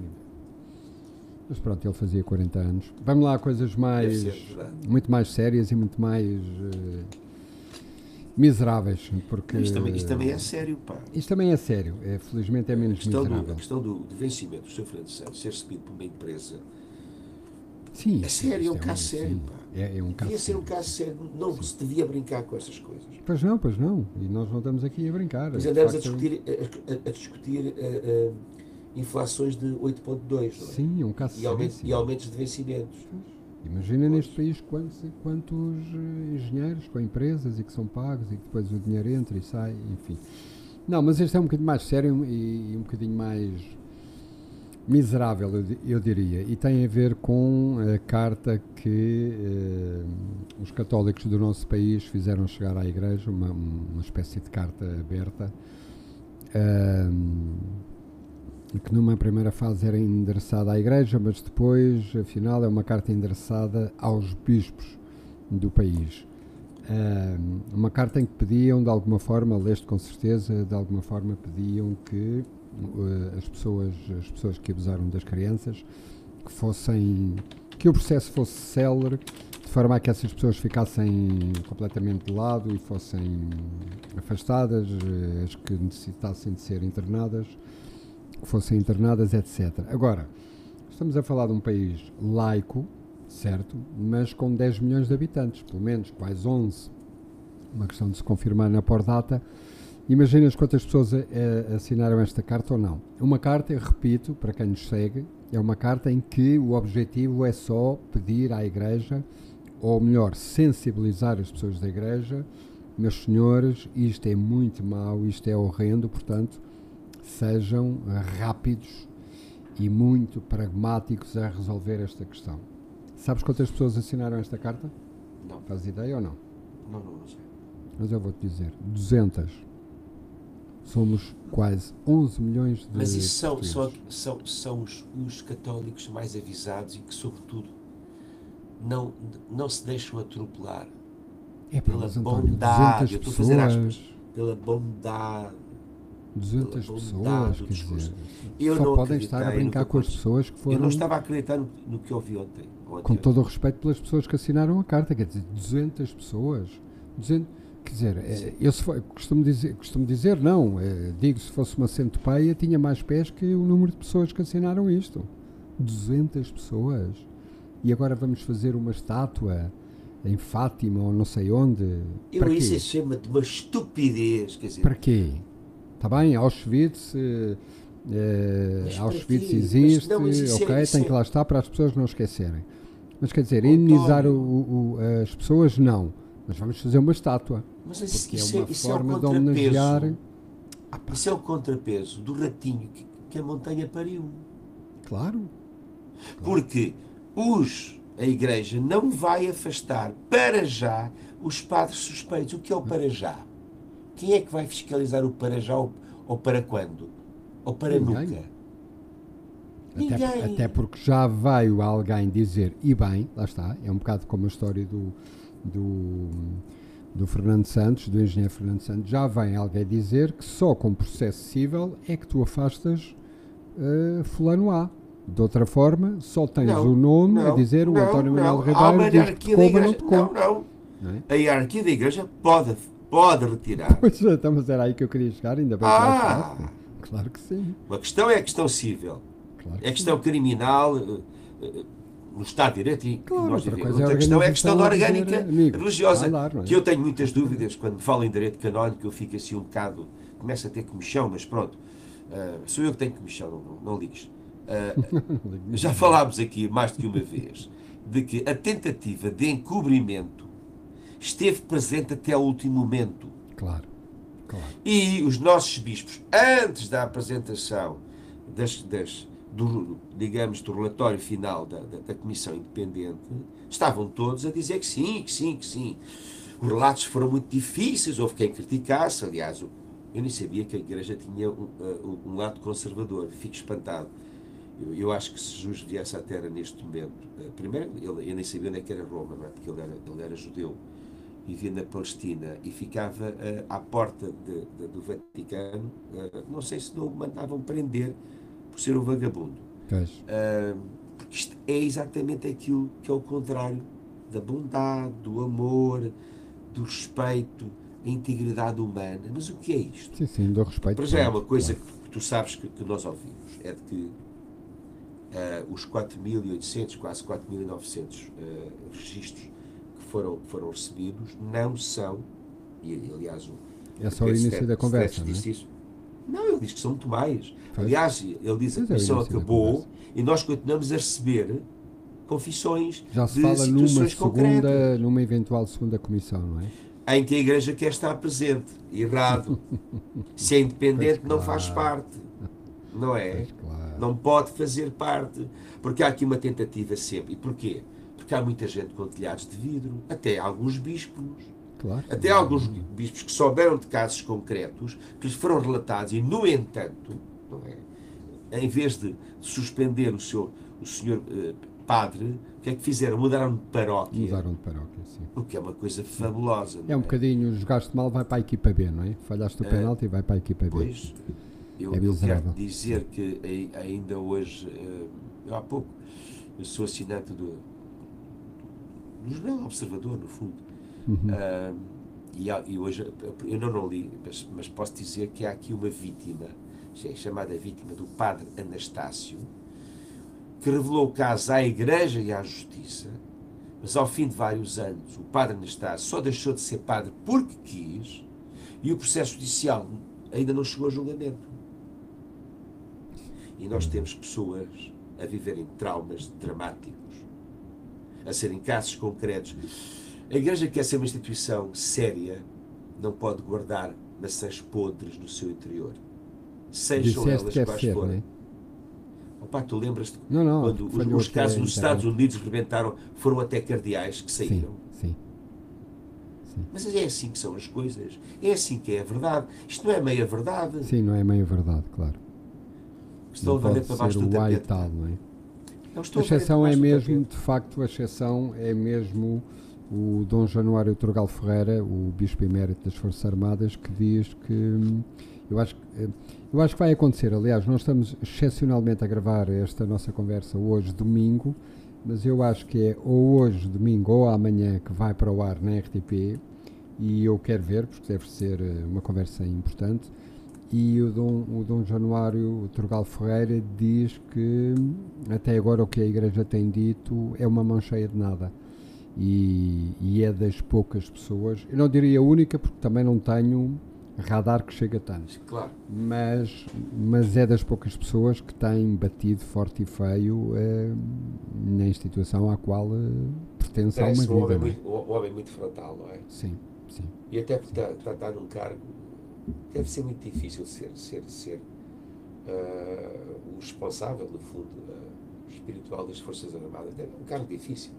Speaker 1: Mas pronto, ele fazia 40 anos. Vamos lá a coisas mais.
Speaker 2: Ser
Speaker 1: muito mais sérias e muito mais. eh, miseráveis. Porque.
Speaker 2: Isto também, isto também é sério, pá.
Speaker 1: Isto também é sério. É, felizmente é
Speaker 2: A
Speaker 1: menos
Speaker 2: do,
Speaker 1: miserável.
Speaker 2: a questão do, do vencimento do Sr. Fernando Santos ser recebido por uma empresa
Speaker 1: Sim,
Speaker 2: é sério, é um
Speaker 1: isto
Speaker 2: caso
Speaker 1: sim,
Speaker 2: sério, pá.
Speaker 1: É, é um caso
Speaker 2: devia ser um caso sério. Não se devia brincar com essas coisas.
Speaker 1: Pois não, pois não. E nós não estamos aqui a brincar.
Speaker 2: Mas
Speaker 1: De
Speaker 2: andamos a discutir, a, a- a discutir inflações de 8,2%. não é?
Speaker 1: Sim, é um caso
Speaker 2: E, aumentos, e aumentos de vencimentos.
Speaker 1: Imagina neste país quantos, quantos eh, engenheiros com empresas e que são pagos e que depois o dinheiro entra e sai, enfim. Não, mas este é um bocadinho mais sério e, e um bocadinho mais miserável, eu, eu diria. E tem a ver com a carta que eh, os católicos do nosso país fizeram chegar à Igreja, uma, uma espécie de carta aberta. ahm, que numa primeira fase era endereçada à Igreja, mas depois, afinal, é uma carta endereçada aos bispos do país. Uma carta em que pediam, de alguma forma, leste com certeza, de alguma forma pediam que eh, as, pessoas, as pessoas que abusaram das crianças que fossem que o processo fosse célere de forma a que essas pessoas ficassem completamente de lado e fossem afastadas, eh, as que necessitassem de ser internadas fossem internadas, etc. Agora, estamos a falar de um país laico, certo, mas com 10 milhões de habitantes, pelo menos quase 11. Uma questão de se confirmar na por-data. Imaginas quantas pessoas assinaram esta carta ou não? Uma carta, repito, para quem nos segue, é uma carta em que o objetivo é só pedir à Igreja, ou melhor, sensibilizar as pessoas da Igreja, meus senhores, isto é muito mau, isto é horrendo, portanto, sejam rápidos e muito pragmáticos a resolver esta questão. Sabes quantas pessoas assinaram esta carta?
Speaker 2: Não,
Speaker 1: Faz ideia ou não?
Speaker 2: não, não, não sei.
Speaker 1: Mas eu vou-te dizer, 200. Somos quase 11 milhões de
Speaker 2: Mas isso são, são, são, são os, os católicos mais avisados e que, sobretudo, não, não se deixam atropelar
Speaker 1: É
Speaker 2: pela
Speaker 1: António,
Speaker 2: bondade,
Speaker 1: 200
Speaker 2: eu estou a fazer aspas, pela bondade.
Speaker 1: 200
Speaker 2: pela
Speaker 1: pessoas, quer dizer,
Speaker 2: Eu
Speaker 1: só podem estar a brincar com as pessoas que
Speaker 2: Eu
Speaker 1: foram,
Speaker 2: não estava a acreditar no, no que ouvi ontem. ou
Speaker 1: com todo o respeito pelas pessoas que assinaram a carta, quer dizer, 200 pessoas, 200, quer dizer, é, eu se costumo, dizer, costumo dizer, não, é, digo, se fosse uma centopeia, tinha mais pés que o número de pessoas que assinaram isto. 200 pessoas. E agora vamos fazer uma estátua em Fátima ou não sei onde.
Speaker 2: Eu
Speaker 1: Para
Speaker 2: isso
Speaker 1: quê?
Speaker 2: chama-te uma estupidez, quer dizer,
Speaker 1: Para quê? Está bem, Auschwitz, eh, eh, Auschwitz existe,
Speaker 2: é-
Speaker 1: ok,
Speaker 2: isso
Speaker 1: tem
Speaker 2: é-
Speaker 1: que lá estar para as pessoas não esquecerem. Mas quer dizer, o- as pessoas, não. Mas vamos fazer uma estátua.
Speaker 2: mas isso, isso
Speaker 1: é
Speaker 2: é,
Speaker 1: uma
Speaker 2: isso é
Speaker 1: forma de homenagear.
Speaker 2: contrapeso. Isso é o contrapeso do ratinho que, que a montanha pariu.
Speaker 1: Claro.
Speaker 2: Porque os, a Igreja não vai afastar para já os padres suspeitos. O que é o para já? Quem é que vai fiscalizar o para já ou, ou para quando? Ou para
Speaker 1: Ninguém.
Speaker 2: nunca?
Speaker 1: Até,
Speaker 2: Ninguém.
Speaker 1: até porque já veio alguém dizer, e bem, lá está, é um bocado como a história do, do, do Fernando Santos, do engenheiro Fernando Santos, já vem alguém dizer que só com processo civil é que tu afastas eh, fulano A. De outra forma, só tens
Speaker 2: Não,
Speaker 1: o nome a
Speaker 2: não,
Speaker 1: dizer o
Speaker 2: não,
Speaker 1: António Manuel Ribeiro diz que mas não tocou.
Speaker 2: Não, não.
Speaker 1: Não é?
Speaker 2: A hierarquia da Igreja pode, pode retirar.
Speaker 1: Pois é, então, mas era aí que eu queria chegar, ainda bem que
Speaker 2: Ah!
Speaker 1: chegaste. Claro que sim.
Speaker 2: Uma questão é a questão civil.
Speaker 1: Claro que
Speaker 2: É a questão criminal eh, eh, no Estado de Direito e que
Speaker 1: Claro,
Speaker 2: nós
Speaker 1: outra coisa é a
Speaker 2: Outra questão é a questão da orgânica
Speaker 1: amigo,
Speaker 2: religiosa,
Speaker 1: não é?
Speaker 2: que eu tenho muitas dúvidas quando falo em direito canónico, eu fico assim um bocado, começo a ter comichão, mas pronto, eh, sou eu que tenho comichão, não, não, ligues. Eh, já falámos aqui mais do que uma vez de que a tentativa de encobrimento esteve presente até ao último momento.
Speaker 1: Claro, claro.
Speaker 2: E os nossos bispos, antes da apresentação das, das- do, digamos, do relatório final da, da- da Comissão Independente, estavam todos a dizer que sim, que sim, que sim. Os relatos foram muito difíceis, houve quem criticasse, aliás, eu nem sabia que a Igreja tinha um, uh, um lado conservador, fico espantado. Eu, eu acho que se Jesus viesse à Terra neste momento, uh, primeiro, ele, eu nem sabia onde é que era Roma, não é? porque ele era, ele era judeu, vivia na Palestina e ficava uh, à porta de- de- do Vaticano, uh, não sei se não o mandavam prender por ser um vagabundo. Uh, porque isto é exatamente aquilo que é o contrário da bondade, do amor, do respeito, a integridade humana. Mas o que é isto?
Speaker 1: Sim, sim, dou respeito.
Speaker 2: Para já é uma coisa
Speaker 1: claro.
Speaker 2: que tu sabes que, que nós ouvimos, é de que os 4.800, quase 4.900 eh, registros foram, foram recebidos não são, e aliás o
Speaker 1: É só o início
Speaker 2: Stet-
Speaker 1: da conversa,
Speaker 2: Stet
Speaker 1: é?
Speaker 2: disse isso, Não, ele diz que são muito mais.
Speaker 1: Pois.
Speaker 2: Aliás, ele diz que a
Speaker 1: Pois é,
Speaker 2: acabou e nós continuamos a receber confissões
Speaker 1: Já se
Speaker 2: de
Speaker 1: fala numa
Speaker 2: situações concretas
Speaker 1: segunda, numa eventual segunda comissão, não é?
Speaker 2: em que a Igreja quer estar presente. Errado. Se é independente,
Speaker 1: Pois
Speaker 2: não
Speaker 1: claro.
Speaker 2: faz parte. Não é?
Speaker 1: Claro.
Speaker 2: Não pode fazer parte. Porque há aqui uma tentativa sempre. E porquê? Porque há muita gente com telhados de vidro, até alguns bispos.
Speaker 1: claro.
Speaker 2: Até alguns bispos que souberam de casos concretos que lhes foram relatados e, no entanto, é? em vez de suspender o, seu, o senhor eh, padre, o que é que fizeram? Mudaram de paróquia.
Speaker 1: Mudaram de paróquia, sim.
Speaker 2: O que é uma coisa fabulosa.
Speaker 1: É
Speaker 2: não
Speaker 1: um bocadinho, jogaste mal, vai para a equipa B, não é? Falhaste o penalti e vai para a equipa B.
Speaker 2: Pois, eu,
Speaker 1: É
Speaker 2: eu quero dizer que ai- ainda hoje, eh, há pouco, eu sou assinante do, do Jornal Observador, no fundo.
Speaker 1: Uhum.
Speaker 2: Ah, e, há- e hoje, eu não, não li, mas, mas posso dizer que há aqui uma vítima, é chamada vítima do padre Anastácio, que revelou o caso à Igreja e à Justiça, mas ao fim de vários anos, o padre Anastácio só deixou de ser padre porque quis e o processo judicial ainda não chegou a julgamento. E nós temos pessoas a viverem traumas dramáticos, a serem casos concretos. A Igreja quer ser uma instituição séria, não pode guardar maçãs podres no seu interior. Sejam elas
Speaker 1: quer
Speaker 2: quais
Speaker 1: ser,
Speaker 2: forem.
Speaker 1: é?
Speaker 2: Opa, tu lembras-te
Speaker 1: Não, não.
Speaker 2: quando os, os casos nos
Speaker 1: internet.
Speaker 2: Estados Unidos rebentaram, foram até cardeais que
Speaker 1: Sim,
Speaker 2: saíram.
Speaker 1: sim.
Speaker 2: Mas é assim que são as coisas. É assim que é a verdade. Isto não é meia verdade.
Speaker 1: Sim, não é meio verdade, claro.
Speaker 2: Estão a valer para baixo do tapete.
Speaker 1: tal, não é? A exceção é mesmo, de facto, a exceção é mesmo o Dom Januário Turgal Ferreira, o Bispo Emérito das Forças Armadas, que diz que hum, eu acho, que, eh, eu acho que vai acontecer. Aliás, nós estamos excepcionalmente a gravar esta nossa conversa hoje, domingo, mas eu acho que é ou hoje, domingo, ou amanhã que vai para o ar na RTP e eu quero ver, porque deve ser eh, uma conversa importante. E o Dom, o Dom Januário Turgal Ferreira diz que até agora o que a Igreja tem dito é uma mão cheia de nada. E, e é das poucas pessoas, eu não diria única, porque também não tenho radar que chega tanto,
Speaker 2: Claro.
Speaker 1: mas, mas é das poucas pessoas que têm batido forte e feio eh, na instituição à qual eh, pertence a uma
Speaker 2: um
Speaker 1: vida.
Speaker 2: homem,
Speaker 1: não é?
Speaker 2: muito, um homem muito frontal, não é?
Speaker 1: Sim, sim.
Speaker 2: E até porque está, está, está num cargo, deve ser muito difícil ser, ser, ser ah, o responsável, no fundo, ah, espiritual das Forças Armadas. É um cargo difícil.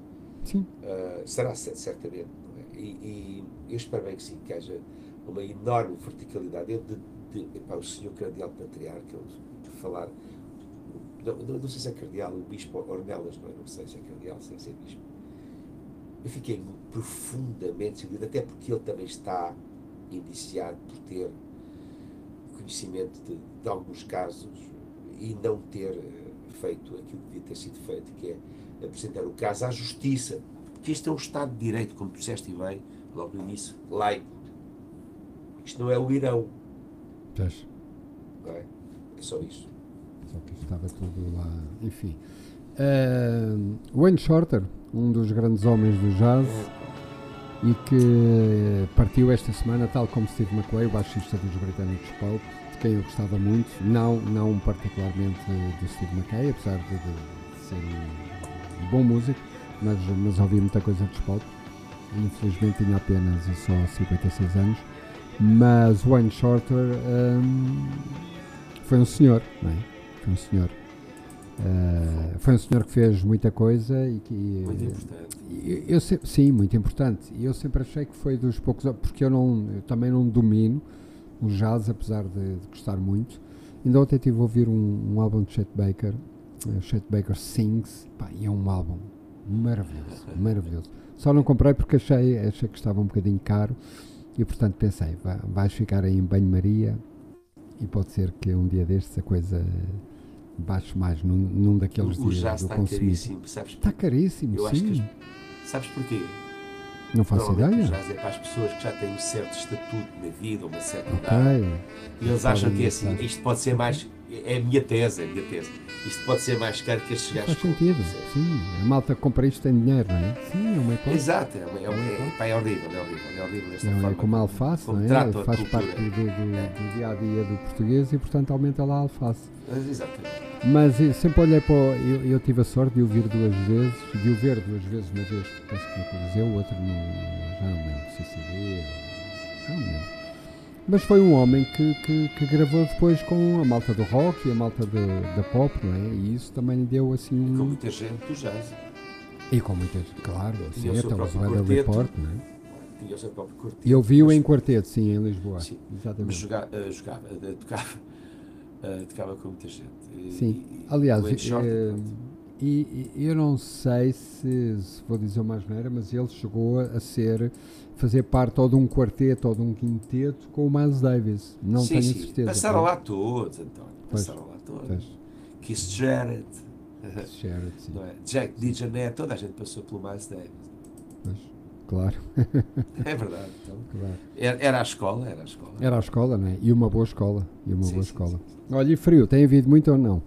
Speaker 1: Sim,
Speaker 2: Ah, será cer- certamente. é? E, e eu espero bem que sim, que haja uma enorme verticalidade entre de, de, epá, o senhor Cardeal Patriarca, eu, de falar. Não, não, não sei se é Cardeal, o Bispo Ornelas, não, é? não sei se é Cardeal, sem ser Bispo. Eu fiquei profundamente sentido, até porque ele também está indiciado por ter conhecimento de, de alguns casos e não ter eh, feito aquilo que devia ter sido feito, que é apresentar o caso à justiça. Porque isto é um Estado de Direito, como disseste bem, logo no início, laico. Isto não é o Irão,
Speaker 1: pois.
Speaker 2: não é? É só isso.
Speaker 1: Só que estava tudo lá, enfim. Ah, Wayne Shorter, um dos grandes homens do jazz, e que partiu esta semana, tal como Steve McQuay, o baixista dos britânicos Pulp, de quem eu gostava muito, não, não particularmente do Steve McKay, apesar de, de ser um bom músico, mas, mas ouvi muita coisa dos Pulp. Infelizmente tinha apenas e só 56 anos, mas Wayne Shorter hum, foi um senhor, não é? Foi um senhor. Ah, foi um senhor que fez muita coisa e que
Speaker 2: Muito importante.
Speaker 1: eu, eu se- sim, muito importante. E eu sempre achei que foi dos poucos, porque eu, não, eu também não domino o jazz, apesar de, de gostar muito. Ainda ontem estive a ouvir um, um álbum de Chet Baker, eh, Chet Baker Sings, pá, e é um álbum maravilhoso, maravilhoso. Só não comprei porque achei, achei que estava um bocadinho caro e portanto pensei, "Vá- vais ficar aí em banho-maria e pode ser que um dia destes a coisa baixe mais num, num daqueles
Speaker 2: O
Speaker 1: dias
Speaker 2: jazz
Speaker 1: do
Speaker 2: está
Speaker 1: consumismo.
Speaker 2: caríssimo, sabes?
Speaker 1: Está caríssimo,
Speaker 2: Eu acho
Speaker 1: sim.
Speaker 2: que as- Sabes porquê?
Speaker 1: Não faço ideia.
Speaker 2: o jazz é para as pessoas que já têm um certo estatuto na vida, uma certa idade.
Speaker 1: Ok.
Speaker 2: E eles acham que é assim, isto pode ser mais. é a minha tese, é a minha tese. Isto pode ser mais caro que estes
Speaker 1: Faz
Speaker 2: gajos.
Speaker 1: sentido.
Speaker 2: Percebe?
Speaker 1: Sim, a malta que compra isto tem dinheiro, não é? Sim, é uma hipótese.
Speaker 2: Exato, é, uma- é, uma- é, pá, é horrível, é horrível, é horrível esta
Speaker 1: Não é
Speaker 2: forma
Speaker 1: como a alface,
Speaker 2: como
Speaker 1: não é? Faz parte do, do- do dia a dia do português e, portanto, aumenta lá a alface.
Speaker 2: Mas, Exatamente.
Speaker 1: Mas eu sempre olhei para. o- Eu, eu tive a sorte de o vir duas vezes, de o ver duas vezes, uma vez penso que no Coliseu, outra no. Já não lembro, CCD, já não lembro. Mas foi um homem que, que, que gravou depois com a malta do rock e a malta de- da pop, não é? E isso também lhe deu assim.
Speaker 2: Com muita gente do jazz.
Speaker 1: E com muitas, claro,
Speaker 2: Tinha
Speaker 1: sim,
Speaker 2: o seu
Speaker 1: até os
Speaker 2: próprio
Speaker 1: Weather
Speaker 2: quarteto.
Speaker 1: Report, não é?
Speaker 2: Tinha o seu próprio.
Speaker 1: E eu vi-o em quarteto, sim, em Lisboa.
Speaker 2: Sim. Mas
Speaker 1: Exatamente.
Speaker 2: joga- eh, jogava, eh, tocava, eh, tocava com muita gente. E-
Speaker 1: Sim.
Speaker 2: e-
Speaker 1: Aliás, eh, e, e eu não sei se, se vou dizer uma asneira, mas ele chegou a ser fazer parte ou de um quarteto ou de um quinteto com o Miles Davis. Não
Speaker 2: sim,
Speaker 1: tenho
Speaker 2: sim.
Speaker 1: certeza.
Speaker 2: Passaram lá todos, António.
Speaker 1: Pois.
Speaker 2: Passaram lá todos.
Speaker 1: Pois,
Speaker 2: Keith Jarrett,
Speaker 1: Sherrod, sim.
Speaker 2: não é? Jack DeJohnette, toda a gente passou pelo Miles Davis.
Speaker 1: Pois, claro,
Speaker 2: É verdade. Então,
Speaker 1: claro.
Speaker 2: era, era a escola, era a escola.
Speaker 1: Era a escola, não é? E uma boa escola. E uma
Speaker 2: Sim,
Speaker 1: boa
Speaker 2: sim,
Speaker 1: escola.
Speaker 2: sim.
Speaker 1: Olha, e frio, tem havido muito ou não?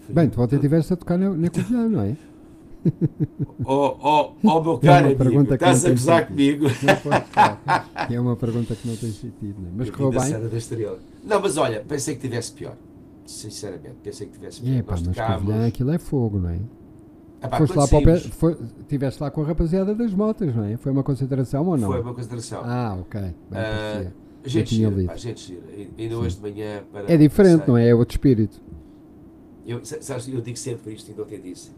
Speaker 2: Frio.
Speaker 1: Bem, tu ontem estiveste a tocar na, na Covilhã, não é?
Speaker 2: Oh, oh, oh, meu
Speaker 1: É
Speaker 2: caro
Speaker 1: uma
Speaker 2: amigo,
Speaker 1: pergunta
Speaker 2: estás a gozar comigo?
Speaker 1: É uma pergunta que não tem sentido, não é? Mas
Speaker 2: Eu
Speaker 1: correu bem?
Speaker 2: Não, mas olha, pensei que tivesse pior. Sinceramente, pensei que tivesse pior.
Speaker 1: É, pá, mas
Speaker 2: tocámos.
Speaker 1: Covilhã aquilo é fogo, não é?
Speaker 2: Epá,
Speaker 1: Foste
Speaker 2: quando
Speaker 1: lá para o foi, estiveste lá com a rapaziada das motas, não é? Foi uma concentração ou não?
Speaker 2: Foi uma concentração.
Speaker 1: Ah, ok. Bem, parecia.
Speaker 2: gente gira,
Speaker 1: lido.
Speaker 2: pá, gente gira. Ainda hoje de manhã para.
Speaker 1: É diferente, não é? É outro espírito.
Speaker 2: Eu, sa- sabes, eu digo sempre isto, ainda ontem disse.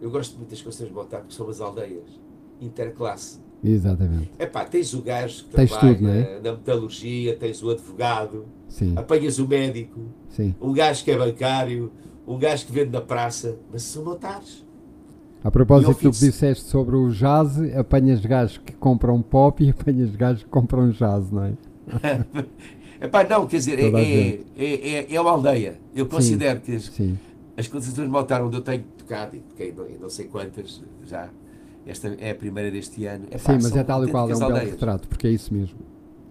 Speaker 2: Eu gosto muito das condições de montar porque são as aldeias. Interclasse.
Speaker 1: Exatamente.
Speaker 2: Epá, tens o gajo que
Speaker 1: Tens
Speaker 2: trabalha
Speaker 1: tudo, é?
Speaker 2: na metalurgia, tens o advogado,
Speaker 1: Sim,
Speaker 2: apanhas o médico,
Speaker 1: sim.
Speaker 2: um gajo que é bancário, um gajo que vende na praça, mas são motares.
Speaker 1: A propósito
Speaker 2: de-
Speaker 1: disseste sobre o jazz, apanhas gajos que compram pop e apanhas gajos que compram jazz, não é?
Speaker 2: Epá, não, quer dizer, é, é, é, é- é uma aldeia. Eu considero que as, as concentrações de montar onde eu tenho tocado, e toquei não, sei quantas já, esta é a primeira deste ano.
Speaker 1: Sim, mas é tal e qual, é um belo retrato, porque é isso mesmo.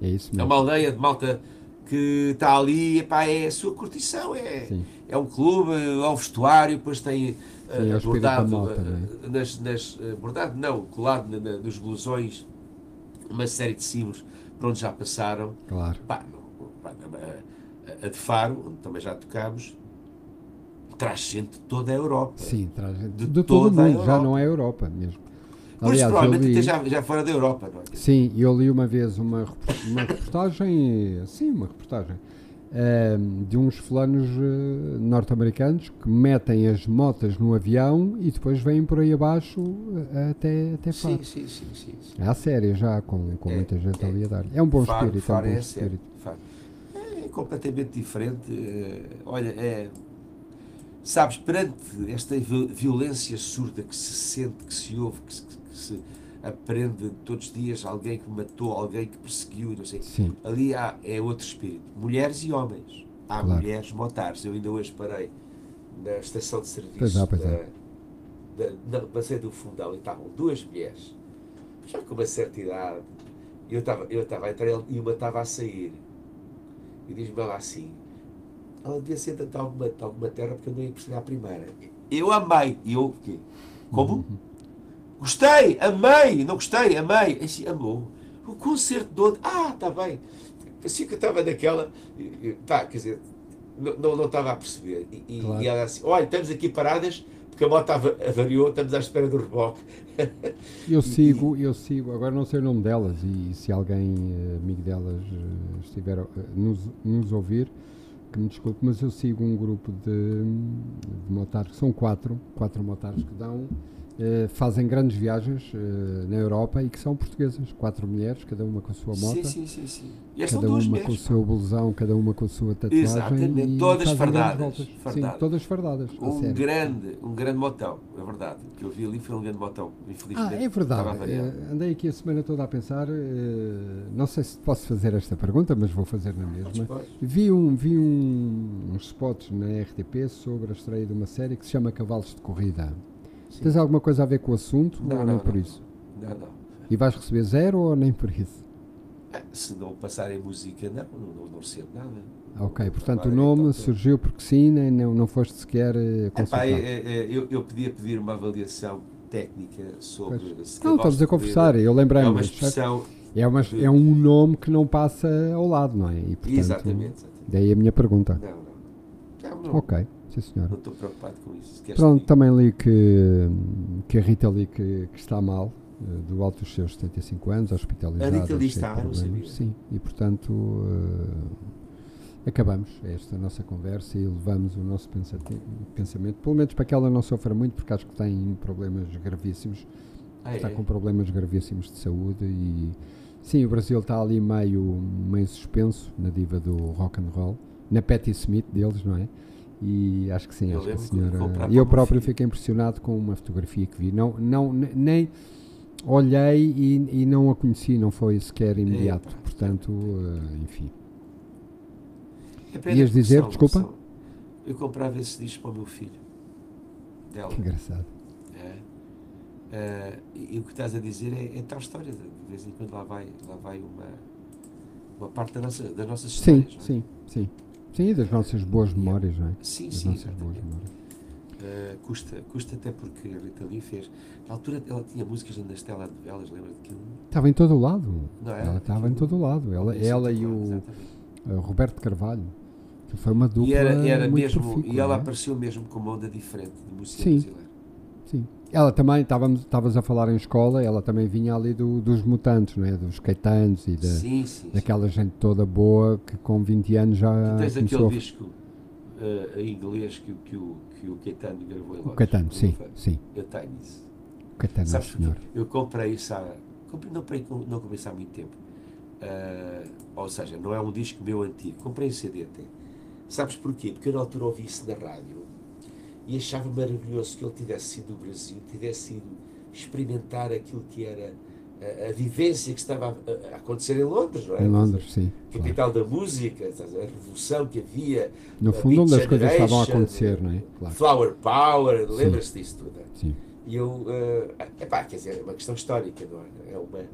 Speaker 1: É isso
Speaker 2: É
Speaker 1: mesmo.
Speaker 2: uma aldeia de malta que está ali, epá, é a sua curtição, é,
Speaker 1: Sim.
Speaker 2: é um clube, é um vestuário, depois tem eh,
Speaker 1: Sim, é
Speaker 2: bordado,
Speaker 1: malta,
Speaker 2: eh, nas, nas, bordado não, colado na- na- nos blusões, uma série de símbolos por onde já passaram.
Speaker 1: Claro.
Speaker 2: Pá, não, pá, a, a de Faro, onde também já tocámos, traz gente de toda a Europa.
Speaker 1: Sim, traz gente
Speaker 2: De
Speaker 1: de todo o
Speaker 2: toda a
Speaker 1: mundo, já não é Europa mesmo. Aliás, eu
Speaker 2: provavelmente
Speaker 1: li,
Speaker 2: já, fora da Europa, não é?
Speaker 1: sim, eu li uma vez uma, uma reportagem, sim, uma reportagem, ehm, de uns fulanos eh, norte-americanos que metem as motas no avião e depois vêm por aí abaixo eh, até, até
Speaker 2: Sim,
Speaker 1: Faro.
Speaker 2: sim, sim, sim. sim.
Speaker 1: É a sério já, com, com
Speaker 2: É,
Speaker 1: muita gente
Speaker 2: é.
Speaker 1: ali a dar. É um bom
Speaker 2: Faro,
Speaker 1: espírito, é um bom
Speaker 2: é
Speaker 1: espírito.
Speaker 2: É completamente diferente. eh, Olha, é, sabes, perante esta vi- violência surda que se sente, que se ouve, que se, se aprende todos os dias, alguém que matou, alguém que perseguiu, não sei.
Speaker 1: Sim,
Speaker 2: Ali há, é outro espírito. Mulheres e homens. Há
Speaker 1: Claro.
Speaker 2: mulheres motares. Eu ainda hoje parei na estação de serviço.
Speaker 1: Pois é, pois é.
Speaker 2: Da, da, não, passei do fundão e estavam duas mulheres, já com uma certa idade. Eu estava eu estava a entrar e uma estava a sair. E diz-me ela assim: ela devia ser de alguma, de alguma terra porque eu não ia perceber a primeira. Eu amei. E eu o quê? Como? Gostei, amei, não gostei, amei. Assim, amou. O concerto de onde? Ah, está bem. Assim que eu estava naquela. Pá, quer dizer, não, não, não estava a perceber. E,
Speaker 1: Claro.
Speaker 2: e ela assim: olha, estamos aqui paradas porque a moto ava- avariou, estamos à espera do reboque.
Speaker 1: Eu sigo, eu sigo, agora não sei o nome delas e se alguém eh, amigo delas eh, estiver a nos, nos ouvir, que me desculpe, mas eu sigo um grupo de, de motares, são quatro, quatro motares que dão, eh, fazem grandes viagens eh, na Europa e que são portuguesas, quatro mulheres, cada uma com a sua moto,
Speaker 2: Sim, sim, sim, sim.
Speaker 1: Cada uma com o seu blusão, cada uma com a sua tatuagem
Speaker 2: Exatamente, todas fardadas,
Speaker 1: voltas. Sim,
Speaker 2: fardadas.
Speaker 1: todas fardadas,
Speaker 2: Um grande, um grande motão, é verdade. O que eu vi ali foi um grande motão, infelizmente.
Speaker 1: Ah, é verdade. Eh, andei aqui a semana toda a pensar, não sei se posso fazer esta pergunta, mas vou fazer na mesma. Vi, um, vi um, uns spots na RTP sobre a estreia de uma série que se chama Cavalos de Corrida.
Speaker 2: Sim.
Speaker 1: Tens alguma coisa a ver com o assunto
Speaker 2: Não,
Speaker 1: ou não,
Speaker 2: não,
Speaker 1: por
Speaker 2: não.
Speaker 1: isso?
Speaker 2: Não, não.
Speaker 1: E vais receber zero ou nem por isso?
Speaker 2: se não passarem música, não, não, não recebo nada.
Speaker 1: Ok, portanto o nome
Speaker 2: então,
Speaker 1: surgiu porque sim, nem, não, não foste sequer eh,
Speaker 2: Epá,
Speaker 1: consultado.
Speaker 2: é- é- é, eu, eu podia pedir uma avaliação técnica sobre.
Speaker 1: Não, estamos a conversar, eu
Speaker 2: É
Speaker 1: lembrei-me.
Speaker 2: uma
Speaker 1: mas
Speaker 2: expressão.
Speaker 1: É, uma- é um nome que não passa ao lado, não é? E, portanto,
Speaker 2: Exatamente. exatamente.
Speaker 1: Daí a minha pergunta.
Speaker 2: Não, não. Não, não.
Speaker 1: Ok, sim senhora.
Speaker 2: Não estou preocupado com isso. Queres
Speaker 1: Pronto, também li que, que a Rita li que, que está mal, eh, do alto dos seus 75 anos, hospitalizada.
Speaker 2: A Rita
Speaker 1: de
Speaker 2: está, não sabia.
Speaker 1: Sim, e portanto eh, acabamos esta nossa conversa e levamos o nosso pensamento, pelo menos para que ela não sofra muito, porque acho que tem problemas gravíssimos,
Speaker 2: Ah,
Speaker 1: está
Speaker 2: é?
Speaker 1: com problemas gravíssimos de saúde e sim, o Brasil está ali meio, meio suspenso na diva do rock and roll, na Patti Smith deles, não é? E acho que sim,
Speaker 2: Eu
Speaker 1: acho que a senhora. E eu próprio
Speaker 2: filho.
Speaker 1: fiquei impressionado com uma fotografia que vi. Não, não, ne- nem olhei e, e não a conheci, não foi sequer imediato.
Speaker 2: Epá.
Speaker 1: Portanto, eh, enfim.
Speaker 2: É
Speaker 1: Ias dizer,
Speaker 2: são-
Speaker 1: desculpa?
Speaker 2: são- Eu comprava esse disco para o meu filho. Dela.
Speaker 1: Que engraçado.
Speaker 2: É. Eh, e, e o que estás a dizer é, é tal história. De, de vez em quando lá vai, lá vai uma, uma parte da nossa, das nossas
Speaker 1: Sim,
Speaker 2: histórias. não é?
Speaker 1: sim, sim. Sim, das nossas boas memórias, não é?
Speaker 2: Sim,
Speaker 1: Das
Speaker 2: sim.
Speaker 1: nossas boas memórias.
Speaker 2: Eh, custa, custa até porque a Rita Lee fez. Na altura ela tinha músicas na Estela de Velas, lembra daquilo?
Speaker 1: Estava em todo o lado.
Speaker 2: Não é?
Speaker 1: Ela estava em todo o lado. Ela,
Speaker 2: Isso,
Speaker 1: ela e o eh, Roberto Carvalho. Que foi uma dupla.
Speaker 2: E era, era
Speaker 1: muito
Speaker 2: mesmo,
Speaker 1: profícua,
Speaker 2: e ela
Speaker 1: é?
Speaker 2: apareceu mesmo com uma onda diferente de música
Speaker 1: Sim.
Speaker 2: brasileira.
Speaker 1: Sim. Ela também, estavas a falar em escola, ela também vinha ali do- dos mutantes, não é? Dos caetanos e da,
Speaker 2: Sim, sim. sim.
Speaker 1: daquela gente toda boa que com 20 anos já
Speaker 2: Tu tens
Speaker 1: começou
Speaker 2: aquele
Speaker 1: a...
Speaker 2: disco eh, em inglês que, o- que, o, que o Caetano gravou em
Speaker 1: O. Caetano, sim, sim.
Speaker 2: Eu tenho isso.
Speaker 1: O Caetano,
Speaker 2: Sabes
Speaker 1: senhor.
Speaker 2: Eu comprei isso há. Comprei, não, comprei, não isso há muito tempo. Ah, ou seja, não é um disco meu antigo. Comprei em CD até. Sabes porquê? Porque eu na altura ouvi isso na rádio e achava maravilhoso que ele tivesse sido do Brasil, tivesse ido experimentar aquilo que era a, a vivência que estava a, a acontecer em Londres, não é?
Speaker 1: Em Londres, sim. claro.
Speaker 2: Capital da música, a revolução que havia,
Speaker 1: No fundo, onde as coisas estavam a acontecer, não é? Claro.
Speaker 2: Flower Power, lembras-te disso tudo? é?
Speaker 1: Sim.
Speaker 2: E eu, é epá, quer dizer, é uma questão histórica, não é? é uma,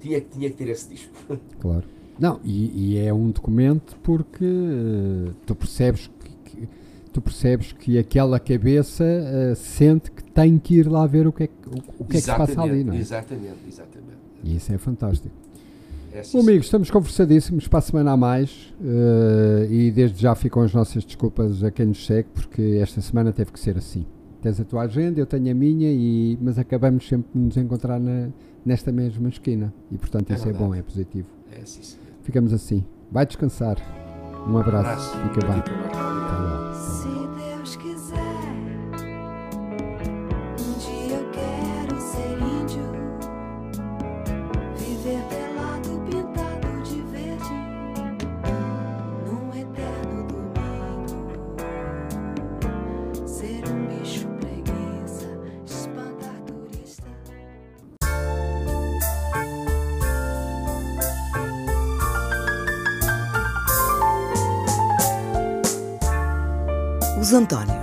Speaker 2: tinha, tinha que ter esse disco.
Speaker 1: Claro. Não, e, e é um documento porque eh, tu percebes que, que- tu percebes que aquela cabeça eh, sente que tem que ir lá ver o que é que, o, o que, é que se passa ali, não é?
Speaker 2: Exatamente, exatamente.
Speaker 1: E isso é fantástico.
Speaker 2: É
Speaker 1: Bom, amigos, estamos conversadíssimos para a semana a mais eh, e desde já ficam as nossas desculpas a quem nos segue porque esta semana teve que ser assim. Tens a tua agenda, eu tenho a minha, e, mas acabamos sempre de nos encontrar na- nesta mesma esquina e portanto
Speaker 2: É
Speaker 1: isso é
Speaker 2: verdade.
Speaker 1: bom, é positivo.
Speaker 2: é assim, sim.
Speaker 1: Ficamos assim. Vai descansar. Um abraço.
Speaker 2: Abraço.
Speaker 1: Fica bem. Até logo.
Speaker 3: Os Antônios.